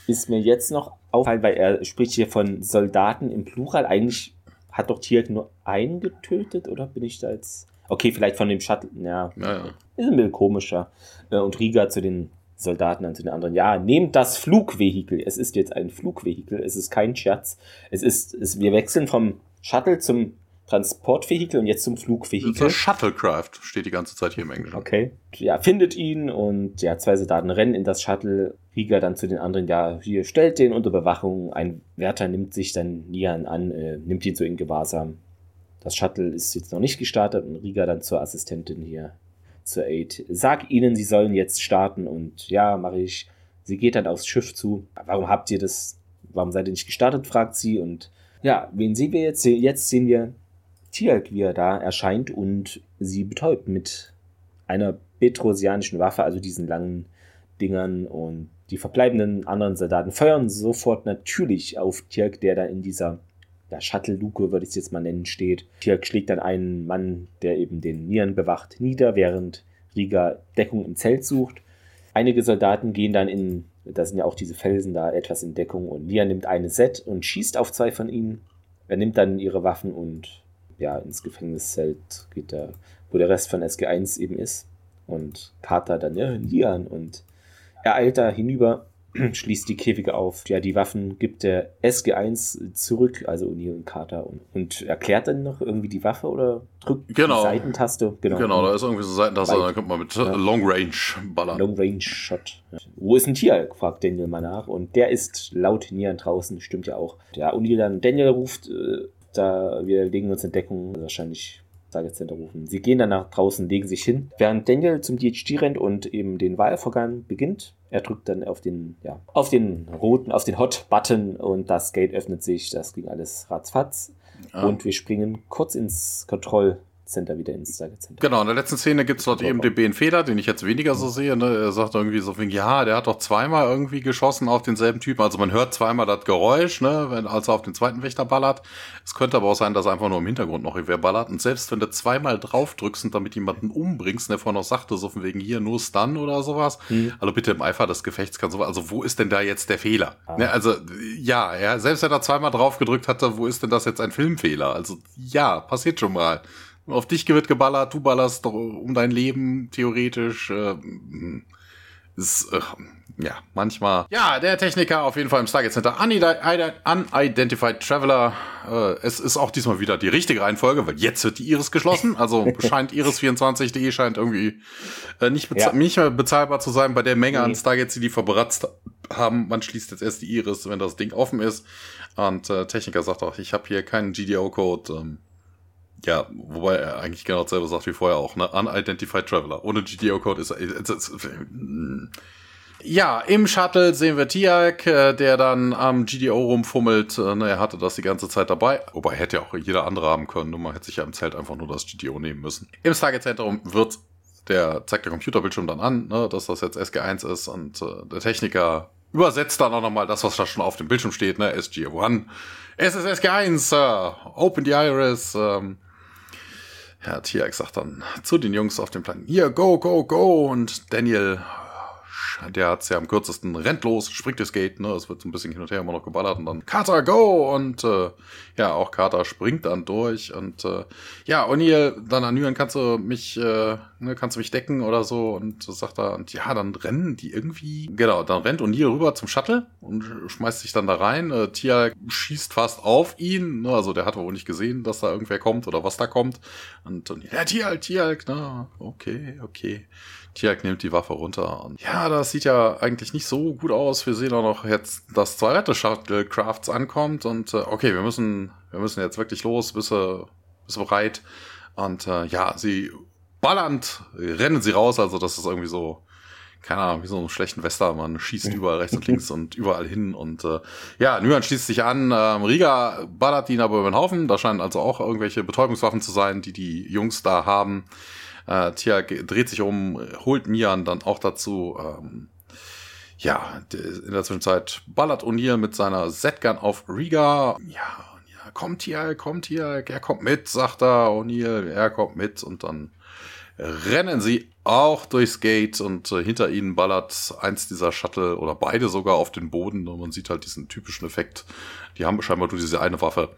ist mir jetzt noch auffallen, weil er spricht hier von Soldaten im Plural. Eigentlich hat doch Tier nur einen getötet, oder bin ich da jetzt. Okay, vielleicht von dem Shuttle. Ja, ja, ja. ist ein bisschen komischer. Äh, und Riga zu den Soldaten dann zu den anderen. Ja, nehmt das Flugvehikel. Es ist jetzt ein Flugvehikel. Es ist kein Scherz. Es ist, es, wir wechseln vom Shuttle zum Transportvehikel und jetzt zum Flugvehikel. Das Shuttlecraft steht die ganze Zeit hier im Englischen. Okay. Ja, findet ihn und ja, zwei Soldaten rennen in das Shuttle. Rieger dann zu den anderen, ja, hier stellt den unter Bewachung. Ein Wärter nimmt sich dann Nian an, äh, nimmt ihn so in Gewahrsam. Das Shuttle ist jetzt noch nicht gestartet und Rieger dann zur Assistentin hier, zur Aid. Sag ihnen, sie sollen jetzt starten und ja, mache ich. Sie geht dann aufs Schiff zu. Warum habt ihr das? Warum seid ihr nicht gestartet? fragt sie und ja, wen sehen wir jetzt? Jetzt sehen wir Tialk, wie er da erscheint und sie betäubt mit einer petrosianischen Waffe, also diesen langen Dingern und die verbleibenden anderen Soldaten feuern sofort natürlich auf Tirk, der da in dieser ja, Shuttle-Luke, würde ich es jetzt mal nennen, steht. Tirk schlägt dann einen Mann, der eben den Nieren bewacht, nieder, während Riga Deckung im Zelt sucht. Einige Soldaten gehen dann in, da sind ja auch diese Felsen da, etwas in Deckung und Nier nimmt eine Set und schießt auf zwei von ihnen. Er nimmt dann ihre Waffen und ja, ins Gefängniszelt geht der, wo der Rest von SG1 eben ist. Und Carter dann, ja, Lian und er eilt da hinüber, schließt die Käfige auf. Ja, die Waffen gibt der SG1 zurück, also O'Neill und Carter, und, und, erklärt dann noch irgendwie die Waffe oder drückt genau. die Seitentaste. Genau, genau da ist irgendwie so eine Seitentaste, dann kommt man mit ja. Long Range ballern. Long Range Shot. Ja. Wo ist ein Tier? fragt Daniel mal nach. Und der ist laut Nian draußen, stimmt ja auch. Ja, O'Neill dann, Daniel ruft äh, da wir legen uns in Deckung, wahrscheinlich Tageszentrum rufen. Sie gehen dann nach draußen, legen sich hin, während Daniel zum DHG rennt und eben den Wahlvorgang beginnt. Er drückt dann auf den, ja, auf den roten, auf den Hot-Button und das Gate öffnet sich. Das ging alles ratzfatz. Ah. Und wir springen kurz ins Kontroll- Center wieder ins Target Center. Genau, in der letzten Szene gibt es dort eben den BN-Fehler, den ich jetzt weniger so sehe. Ne? Er sagt irgendwie so, ja, der hat doch zweimal irgendwie geschossen auf denselben Typen. Also man hört zweimal das Geräusch, ne, wenn, als er auf den zweiten Wächter ballert. Es könnte aber auch sein, dass er einfach nur im Hintergrund noch wer ballert. Und selbst wenn du zweimal drauf drückst und damit jemanden umbringst, der vorhin noch sagte, so von wegen hier nur Stun oder sowas. Hm. Also bitte im Eifer des Gefechts kann sowas. Also wo ist denn da jetzt der Fehler? Ah. Ne, also ja, ja, selbst wenn er zweimal drauf gedrückt hatte, wo ist denn das jetzt ein Filmfehler? Also ja, passiert schon mal. Auf dich wird geballert, du ballerst um dein Leben theoretisch. Äh, ist, äh, ja, manchmal. Ja, der Techniker auf jeden Fall im Stargate Center. Unidentified Traveler. Äh, es ist auch diesmal wieder die richtige Reihenfolge, weil jetzt wird die Iris geschlossen. Also scheint Iris24.de scheint irgendwie äh, nicht, bezahl ja. nicht mehr bezahlbar zu sein bei der Menge nee. an Stargates, die die verbratzt haben. Man schließt jetzt erst die Iris, wenn das Ding offen ist. Und äh, Techniker sagt auch, ich habe hier keinen GDO-Code. Ähm, ja, wobei er eigentlich genau dasselbe sagt wie vorher auch, ne? Unidentified Traveler. Ohne GTO-Code ist er. Ja, im Shuttle sehen wir Tiak, äh, der dann am GDO rumfummelt. Äh, ne, er hatte das die ganze Zeit dabei. Wobei hätte ja auch jeder andere haben können. Nur man hätte sich ja im Zelt einfach nur das GDO nehmen müssen. Im Stargate Zentrum wird der zeigt der Computerbildschirm dann an, ne, dass das jetzt SG1 ist und äh, der Techniker übersetzt dann auch nochmal das, was da schon auf dem Bildschirm steht, ne? SG-1. SSSG1, uh, Open the Iris. Ähm, ja, Tiax sagt dann zu den Jungs auf dem Plan, hier, go, go, go. Und Daniel der hat's ja am kürzesten, rennt los, springt das Gate, ne, es wird so ein bisschen hin und her immer noch geballert und dann Carter, go! Und äh, ja, auch Carter springt dann durch und äh, ja, O'Neill, dann an Nyan, kannst du mich, äh, ne, kannst du mich decken oder so und sagt er, und ja, dann rennen die irgendwie, genau, dann rennt O'Neill rüber zum Shuttle und schmeißt sich dann da rein, äh, Tia schießt fast auf ihn, ne, also der hat wohl nicht gesehen, dass da irgendwer kommt oder was da kommt. Und, und ja, Tia, Tia, na, okay, okay. Tiak nimmt die Waffe runter. Und ja, das sieht ja eigentlich nicht so gut aus. Wir sehen auch noch jetzt, dass zweite Shuttlecrafts ankommt. Und äh, okay, wir müssen, wir müssen jetzt wirklich los. Bist du, bist du bereit? Und äh, ja, sie ballernd rennen sie raus. Also das ist irgendwie so, keine Ahnung, wie so einen schlechten Wester. Man schießt überall rechts und links und überall hin. Und äh, ja, Nyan schließt sich an. Ähm, Riga ballert ihn aber über den Haufen. Da scheinen also auch irgendwelche Betäubungswaffen zu sein, die die Jungs da haben. Äh, Tia dreht sich um, holt Nian dann auch dazu. Ähm, ja, in der Zwischenzeit ballert O'Neill mit seiner Z-Gun auf Riga. Ja, ja, kommt hier, kommt hier, er kommt mit, sagt er. O'Neill, er kommt mit und dann rennen sie auch durchs Gate und äh, hinter ihnen ballert eins dieser Shuttle oder beide sogar auf den Boden und man sieht halt diesen typischen Effekt. Die haben scheinbar nur diese eine Waffe,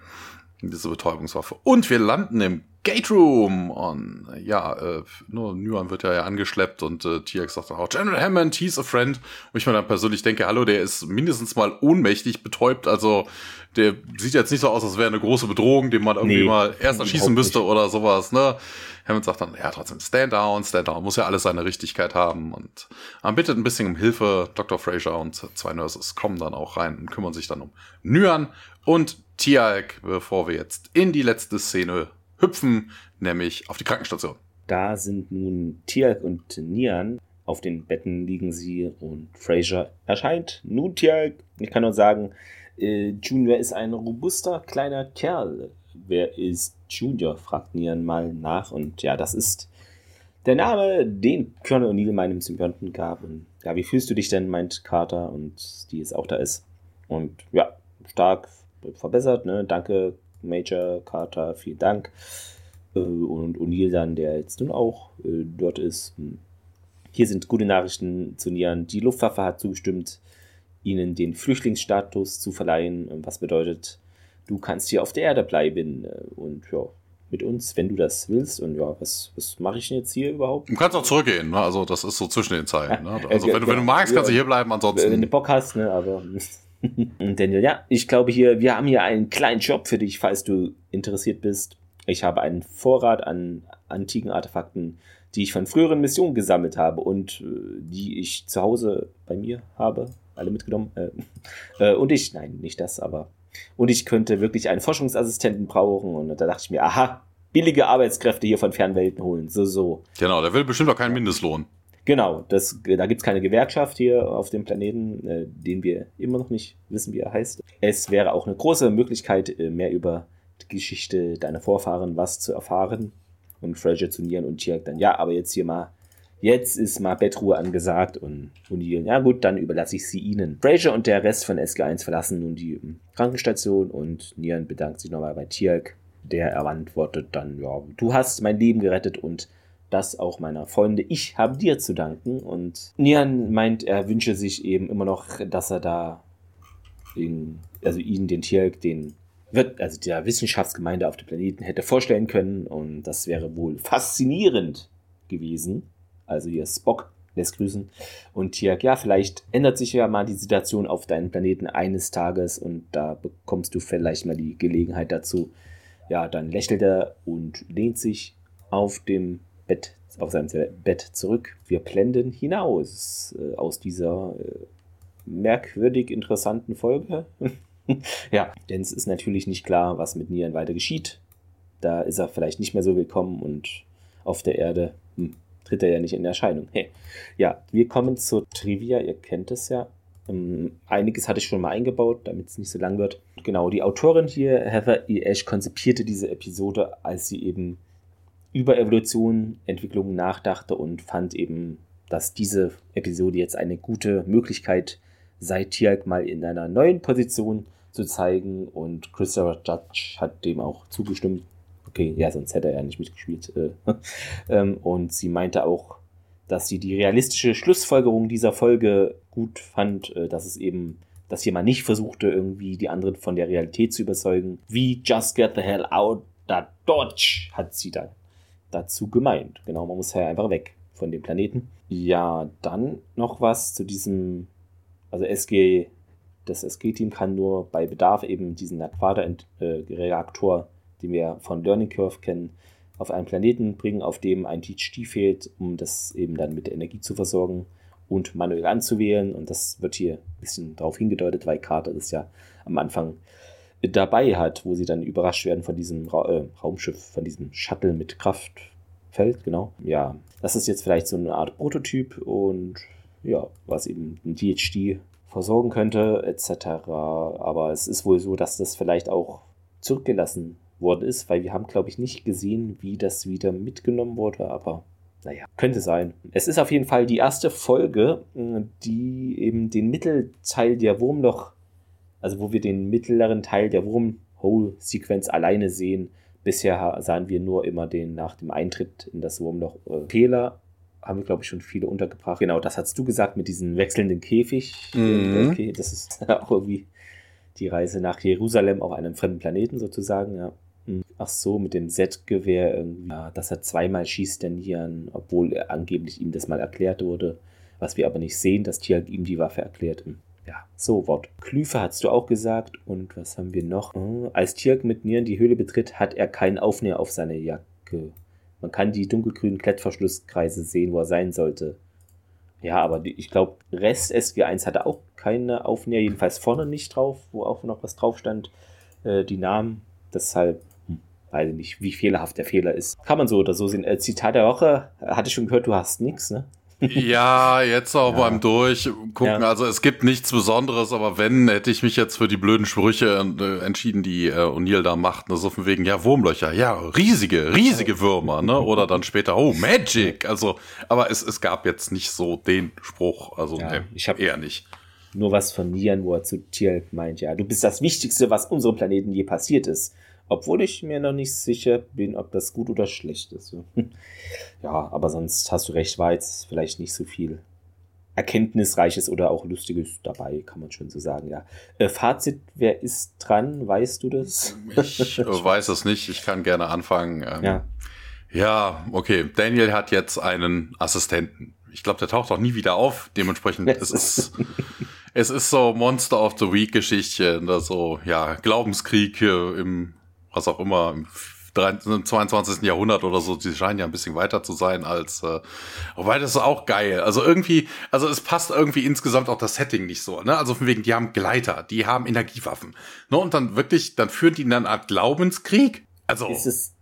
diese Betäubungswaffe. Und wir landen im Gate Room. Und ja, äh, nur Nyan wird ja, ja angeschleppt und äh, TX sagt dann auch, General Hammond, he's a friend. Und ich mir dann persönlich denke, hallo, der ist mindestens mal ohnmächtig betäubt. Also der sieht jetzt nicht so aus, als wäre eine große Bedrohung, den man irgendwie nee, mal erst erschießen müsste nicht. oder sowas, ne? Hammond sagt dann, ja, trotzdem, stand down, stand down, muss ja alles seine Richtigkeit haben und man bittet ein bisschen um Hilfe. Dr. Fraser und zwei Nurses kommen dann auch rein und kümmern sich dann um Nyan und Tialk, bevor wir jetzt in die letzte Szene hüpfen, nämlich auf die Krankenstation. Da sind nun Tialk und Nian. Auf den Betten liegen sie und Fraser erscheint. Nun, Tialk, ich kann nur sagen, äh, Junior ist ein robuster kleiner Kerl. Wer ist Junior? fragt Nian mal nach. Und ja, das ist der Name, den Colonel O'Neill meinem Symbionten gab. Und ja, wie fühlst du dich denn, meint Carter und die es auch da ist. Und ja, stark verbessert, ne? Danke, Major Carter, vielen Dank. Äh, und O'Neill dann, der jetzt nun auch äh, dort ist. Hier sind gute Nachrichten zu Nian. Die Luftwaffe hat zugestimmt, ihnen den Flüchtlingsstatus zu verleihen, was bedeutet, du kannst hier auf der Erde bleiben äh, und ja, mit uns, wenn du das willst. Und ja, was, was mache ich denn jetzt hier überhaupt? Du kannst auch zurückgehen, ne? also das ist so zwischen den Zeilen. Ne? Also wenn, du, wenn du magst, kannst du hier bleiben, ansonsten. Wenn du Bock hast, ne? aber Daniel, ja, ich glaube hier, wir haben hier einen kleinen Job für dich, falls du interessiert bist. Ich habe einen Vorrat an antiken Artefakten, die ich von früheren Missionen gesammelt habe und äh, die ich zu Hause bei mir habe. Alle mitgenommen. Äh, äh, und ich, nein, nicht das, aber. Und ich könnte wirklich einen Forschungsassistenten brauchen. Und da dachte ich mir, aha, billige Arbeitskräfte hier von Fernwelten holen. So, so. Genau, der will bestimmt auch keinen Mindestlohn. Genau, das, da gibt es keine Gewerkschaft hier auf dem Planeten, äh, den wir immer noch nicht wissen, wie er heißt. Es wäre auch eine große Möglichkeit, äh, mehr über die Geschichte deiner Vorfahren was zu erfahren. Und Fraser zu Nieren und Tiak dann, ja, aber jetzt hier mal, jetzt ist mal Bettruhe angesagt und O'Neill, ja gut, dann überlasse ich sie ihnen. Fraser und der Rest von SG1 verlassen nun die ähm, Krankenstation und Nieren bedankt sich nochmal bei Tiak. Der antwortet dann, ja, du hast mein Leben gerettet und das auch meiner Freunde. Ich habe dir zu danken. Und Nian meint, er wünsche sich eben immer noch, dass er da, in, also ihn, den Tierk, den wird, also der Wissenschaftsgemeinde auf dem Planeten hätte vorstellen können. Und das wäre wohl faszinierend gewesen. Also hier Spock lässt grüßen. Und Tierk, ja, vielleicht ändert sich ja mal die Situation auf deinem Planeten eines Tages und da bekommst du vielleicht mal die Gelegenheit dazu. Ja, dann lächelt er und lehnt sich auf dem Bett, auf seinem Bett zurück. Wir blenden hinaus äh, aus dieser äh, merkwürdig interessanten Folge. ja, denn es ist natürlich nicht klar, was mit Nian weiter geschieht. Da ist er vielleicht nicht mehr so willkommen und auf der Erde hm, tritt er ja nicht in Erscheinung. Hey. Ja, wir kommen zur Trivia, ihr kennt es ja. Um, einiges hatte ich schon mal eingebaut, damit es nicht so lang wird. Genau, die Autorin hier, Heather E. Ash, konzipierte diese Episode, als sie eben über Evolution, Entwicklung nachdachte und fand eben, dass diese Episode jetzt eine gute Möglichkeit sei Tialk mal in einer neuen Position zu zeigen und Christopher Judge hat dem auch zugestimmt. Okay, ja, sonst hätte er ja nicht mitgespielt. Äh, ähm, und sie meinte auch, dass sie die realistische Schlussfolgerung dieser Folge gut fand, äh, dass es eben, dass jemand nicht versuchte, irgendwie die anderen von der Realität zu überzeugen. Wie Just Get the Hell Out, da Dodge, hat sie dann dazu gemeint. Genau, man muss ja einfach weg von dem Planeten. Ja, dann noch was zu diesem, also SG, das SG-Team kann nur bei Bedarf eben diesen Aquada-Reaktor, den wir von Learning Curve kennen, auf einen Planeten bringen, auf dem ein THD fehlt, um das eben dann mit Energie zu versorgen und manuell anzuwählen. Und das wird hier ein bisschen darauf hingedeutet, weil Carter das ja am Anfang dabei hat, wo sie dann überrascht werden von diesem Ra äh, Raumschiff, von diesem Shuttle mit Kraftfeld, genau. Ja, das ist jetzt vielleicht so eine Art Prototyp und ja, was eben ein DHD versorgen könnte, etc. Aber es ist wohl so, dass das vielleicht auch zurückgelassen worden ist, weil wir haben, glaube ich, nicht gesehen, wie das wieder mitgenommen wurde, aber naja, könnte sein. Es ist auf jeden Fall die erste Folge, die eben den Mittelteil der Wurmloch, also wo wir den mittleren Teil der Wurmhole-Sequenz alleine sehen. Bisher sahen wir nur immer den nach dem Eintritt in das Wurmloch äh, Fehler. Haben wir, glaube ich, schon viele untergebracht. Genau, das hast du gesagt mit diesem wechselnden Käfig. Mhm. Okay, das ist auch irgendwie die Reise nach Jerusalem auf einem fremden Planeten sozusagen, ja. Ach so, mit dem Z-Gewehr irgendwie, ja, dass er zweimal schießt den Nieren, obwohl er angeblich ihm das mal erklärt wurde, was wir aber nicht sehen, dass Tiag ihm die Waffe erklärt. Ja, so Wort. Klüfe hast du auch gesagt. Und was haben wir noch? Hm, als Tiag mit Nieren die Höhle betritt, hat er keinen Aufnäher auf seine Jacke. Man kann die dunkelgrünen Klettverschlusskreise sehen, wo er sein sollte. Ja, aber die, ich glaube, Rest SG1 hatte auch keine Aufnäher, jedenfalls vorne nicht drauf, wo auch noch was drauf stand. Äh, die Namen. Deshalb weiß ich nicht, wie fehlerhaft der Fehler ist. Kann man so oder so sehen. Äh, Zitat der Woche, hatte ich schon gehört, du hast nichts, ne? Ja, jetzt auch ja. beim Durchgucken. Ja. Also es gibt nichts Besonderes, aber wenn, hätte ich mich jetzt für die blöden Sprüche äh, entschieden, die äh, O'Neill da macht. Ne? So von wegen, ja, Wurmlöcher, ja, riesige, riesige Würmer, ne? Oder dann später, oh, Magic. Also, aber es, es gab jetzt nicht so den Spruch. Also, ja, ne, ich habe eher nicht. Nur was von Nian, wo er zu Tier meint, ja, du bist das Wichtigste, was unserem Planeten je passiert ist. Obwohl ich mir noch nicht sicher bin, ob das gut oder schlecht ist. Ja, aber sonst hast du recht, war jetzt vielleicht nicht so viel Erkenntnisreiches oder auch Lustiges dabei, kann man schon so sagen, ja. Äh, Fazit, wer ist dran? Weißt du das? Ich äh, weiß es nicht, ich kann gerne anfangen. Ähm, ja. ja, okay. Daniel hat jetzt einen Assistenten. Ich glaube, der taucht auch nie wieder auf. Dementsprechend es ist es ist so Monster of the Week Geschichte, so ja Glaubenskrieg im was auch immer, im 22. Jahrhundert oder so, die scheinen ja ein bisschen weiter zu sein als, äh, wobei das ist auch geil. Also irgendwie, also es passt irgendwie insgesamt auch das Setting nicht so, ne? Also von wegen, die haben Gleiter, die haben Energiewaffen, ne? Und dann wirklich, dann führen die in eine Art Glaubenskrieg. Also. Ist es,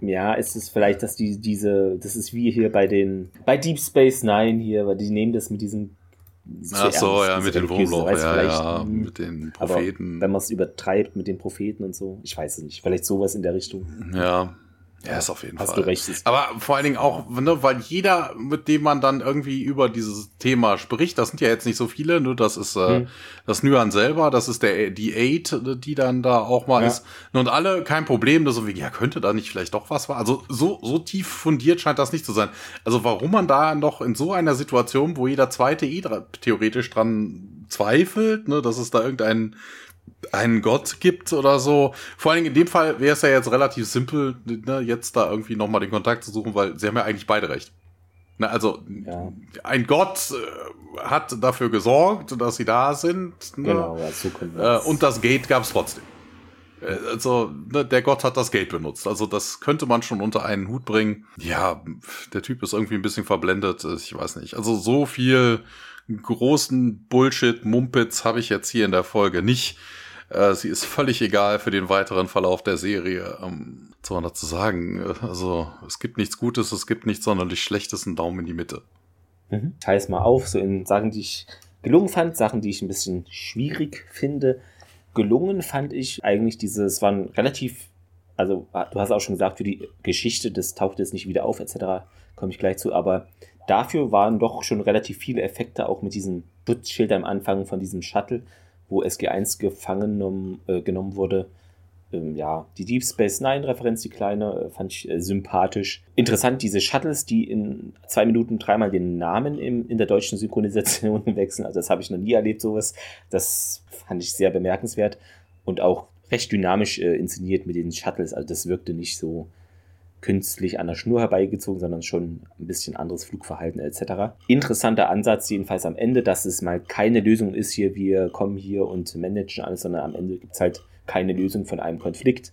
ja, ist es vielleicht, dass die, diese, das ist wie hier bei den, bei Deep Space Nine hier, weil die nehmen das mit diesen Ach so, ja, mit den Wurmloch, ja, ja, mit den Propheten. wenn man es übertreibt mit den Propheten und so, ich weiß es nicht, vielleicht sowas in der Richtung. Ja, ja, ist auf jeden Hast Fall. Du recht, Aber vor allen Dingen auch, ne, weil jeder, mit dem man dann irgendwie über dieses Thema spricht, das sind ja jetzt nicht so viele, nur das ist äh, hm. das Nyan selber, das ist der die Eight, die dann da auch mal ja. ist. Und alle kein Problem, das so wie, ja, könnte da nicht vielleicht doch was war. Also so, so tief fundiert scheint das nicht zu sein. Also warum man da noch in so einer Situation, wo jeder zweite eh theoretisch dran zweifelt, ne, dass es da irgendeinen einen Gott gibt oder so. Vor allen Dingen in dem Fall wäre es ja jetzt relativ simpel, ne, jetzt da irgendwie nochmal den Kontakt zu suchen, weil sie haben ja eigentlich beide recht. Ne, also ja. ein Gott äh, hat dafür gesorgt, dass sie da sind. Ne? Genau, ja, so äh, und das Gate gab es trotzdem. Äh, also ne, der Gott hat das Gate benutzt. Also das könnte man schon unter einen Hut bringen. Ja, der Typ ist irgendwie ein bisschen verblendet. Ich weiß nicht. Also so viel großen Bullshit, Mumpitz habe ich jetzt hier in der Folge nicht. Äh, sie ist völlig egal für den weiteren Verlauf der Serie. Ähm, was man dazu sagen? Also, es gibt nichts Gutes, es gibt nichts sonderlich Schlechtes, einen Daumen in die Mitte. Mhm. Teile es mal auf, so in Sachen, die ich gelungen fand, Sachen, die ich ein bisschen schwierig finde. Gelungen fand ich eigentlich es waren relativ also du hast auch schon gesagt, für die Geschichte, das taucht jetzt nicht wieder auf, etc., komme ich gleich zu, aber dafür waren doch schon relativ viele Effekte, auch mit diesem Schutzschild am Anfang von diesem Shuttle, wo SG1 gefangen äh, genommen wurde. Ähm, ja, die Deep Space Nine-Referenz, die kleine, äh, fand ich äh, sympathisch. Interessant, diese Shuttles, die in zwei Minuten dreimal den Namen im, in der deutschen Synchronisation wechseln. Also das habe ich noch nie erlebt, sowas. Das fand ich sehr bemerkenswert. Und auch recht dynamisch äh, inszeniert mit den Shuttles. Also das wirkte nicht so künstlich an der Schnur herbeigezogen, sondern schon ein bisschen anderes Flugverhalten etc. Interessanter Ansatz jedenfalls am Ende, dass es mal keine Lösung ist hier, wir kommen hier und managen alles, sondern am Ende gibt es halt keine Lösung von einem Konflikt.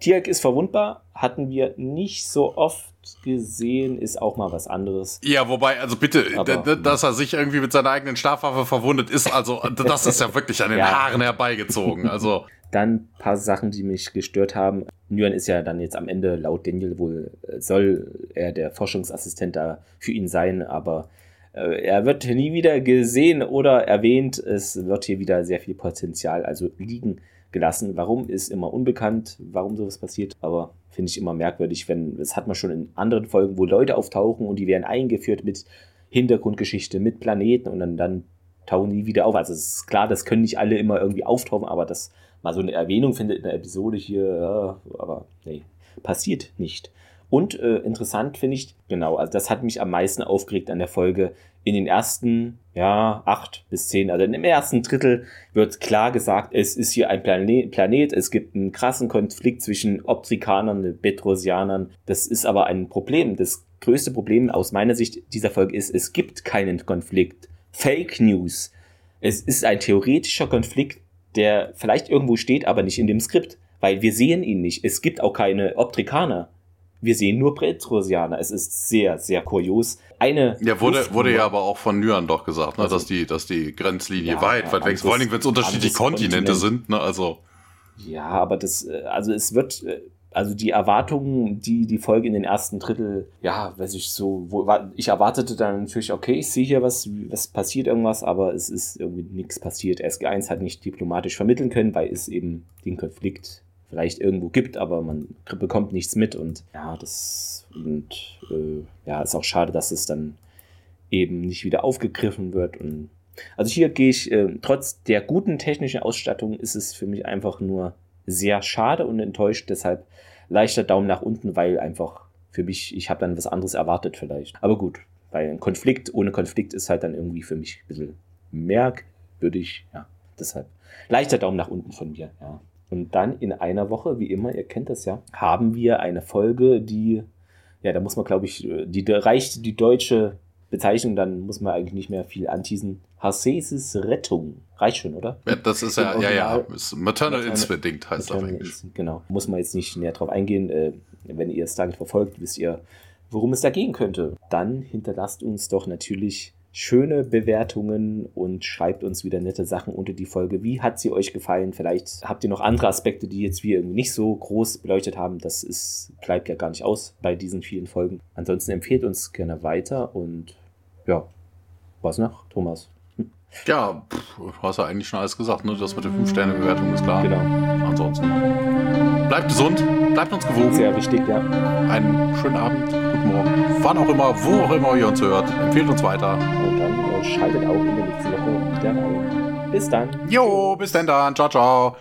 Tiak ist verwundbar, hatten wir nicht so oft gesehen, ist auch mal was anderes. Ja, wobei, also bitte, Aber, dass er sich irgendwie mit seiner eigenen Stabwaffe verwundet ist, also das ist ja wirklich an den ja. Haaren herbeigezogen. Also dann ein paar Sachen, die mich gestört haben. Nguyen ist ja dann jetzt am Ende laut Daniel wohl, äh, soll er der Forschungsassistent da für ihn sein, aber äh, er wird nie wieder gesehen oder erwähnt. Es wird hier wieder sehr viel Potenzial also liegen gelassen. Warum ist immer unbekannt, warum sowas passiert, aber finde ich immer merkwürdig, wenn, das hat man schon in anderen Folgen, wo Leute auftauchen und die werden eingeführt mit Hintergrundgeschichte, mit Planeten und dann, dann tauchen die wieder auf. Also es ist klar, das können nicht alle immer irgendwie auftauchen, aber das mal so eine Erwähnung findet in der Episode hier, ja, aber nee, passiert nicht. Und äh, interessant finde ich, genau, also das hat mich am meisten aufgeregt an der Folge. In den ersten, ja, acht bis zehn, also im ersten Drittel wird klar gesagt, es ist hier ein Planet, Planet, es gibt einen krassen Konflikt zwischen Optrikanern und Betrosianern. Das ist aber ein Problem. Das größte Problem aus meiner Sicht dieser Folge ist, es gibt keinen Konflikt. Fake News. Es ist ein theoretischer Konflikt, der vielleicht irgendwo steht, aber nicht in dem Skript, weil wir sehen ihn nicht. Es gibt auch keine Optrikaner. Wir sehen nur Prätrosianer. Es ist sehr, sehr kurios. Eine. Ja, wurde, wurde ja aber auch von Nyan doch gesagt, ne, also, dass die, dass die Grenzlinie ja, weit, weit weg ist. Vor allen Dingen, wenn es unterschiedliche Kontinente Kontinent. sind, ne, also. Ja, aber das, äh, also es wird, äh, also die Erwartungen, die die Folge in den ersten Drittel, ja, weiß ich so, wo, ich erwartete dann natürlich, okay, ich sehe hier was, was passiert irgendwas, aber es ist irgendwie nichts passiert. SG1 hat nicht diplomatisch vermitteln können, weil es eben den Konflikt vielleicht irgendwo gibt, aber man bekommt nichts mit und ja, das und äh, ja, ist auch schade, dass es dann eben nicht wieder aufgegriffen wird und also hier gehe ich, äh, trotz der guten technischen Ausstattung ist es für mich einfach nur sehr schade und enttäuscht. Deshalb leichter Daumen nach unten, weil einfach für mich, ich habe dann was anderes erwartet vielleicht. Aber gut, weil ein Konflikt ohne Konflikt ist halt dann irgendwie für mich ein bisschen merkwürdig. Ja, deshalb leichter Daumen nach unten von mir. Ja. Und dann in einer Woche, wie immer, ihr kennt das ja, haben wir eine Folge, die, ja, da muss man, glaube ich, die, reicht die deutsche Bezeichnung, dann muss man eigentlich nicht mehr viel anteasen. Hasesis Rettung. Reicht schon, oder? Ja, das ist ja, ja, ja, ist Maternal, Maternal Instinct heißt Maternal das eigentlich. Genau. Muss man jetzt nicht näher drauf eingehen. Äh, wenn ihr Stargate verfolgt, wisst ihr, worum es da gehen könnte. Dann hinterlasst uns doch natürlich schöne Bewertungen und schreibt uns wieder nette Sachen unter die Folge. Wie hat sie euch gefallen? Vielleicht habt ihr noch andere Aspekte, die jetzt wir irgendwie nicht so groß beleuchtet haben. Das ist, bleibt ja gar nicht aus bei diesen vielen Folgen. Ansonsten empfehlt uns gerne weiter und ja, was noch, Thomas? Ja, pff, du hast ja eigentlich schon alles gesagt, ne? Das mit der 5-Sterne-Bewertung ist klar. Genau. Ansonsten bleibt gesund, bleibt uns gewogen. Sehr wichtig, ja. Einen schönen Abend, guten Morgen, wann auch immer, wo auch immer ihr uns hört. Empfehlt uns weiter. Und dann äh, schaltet auch in der nächsten Woche wieder rein. Bis dann. Jo, bis dann dann. Ciao, ciao.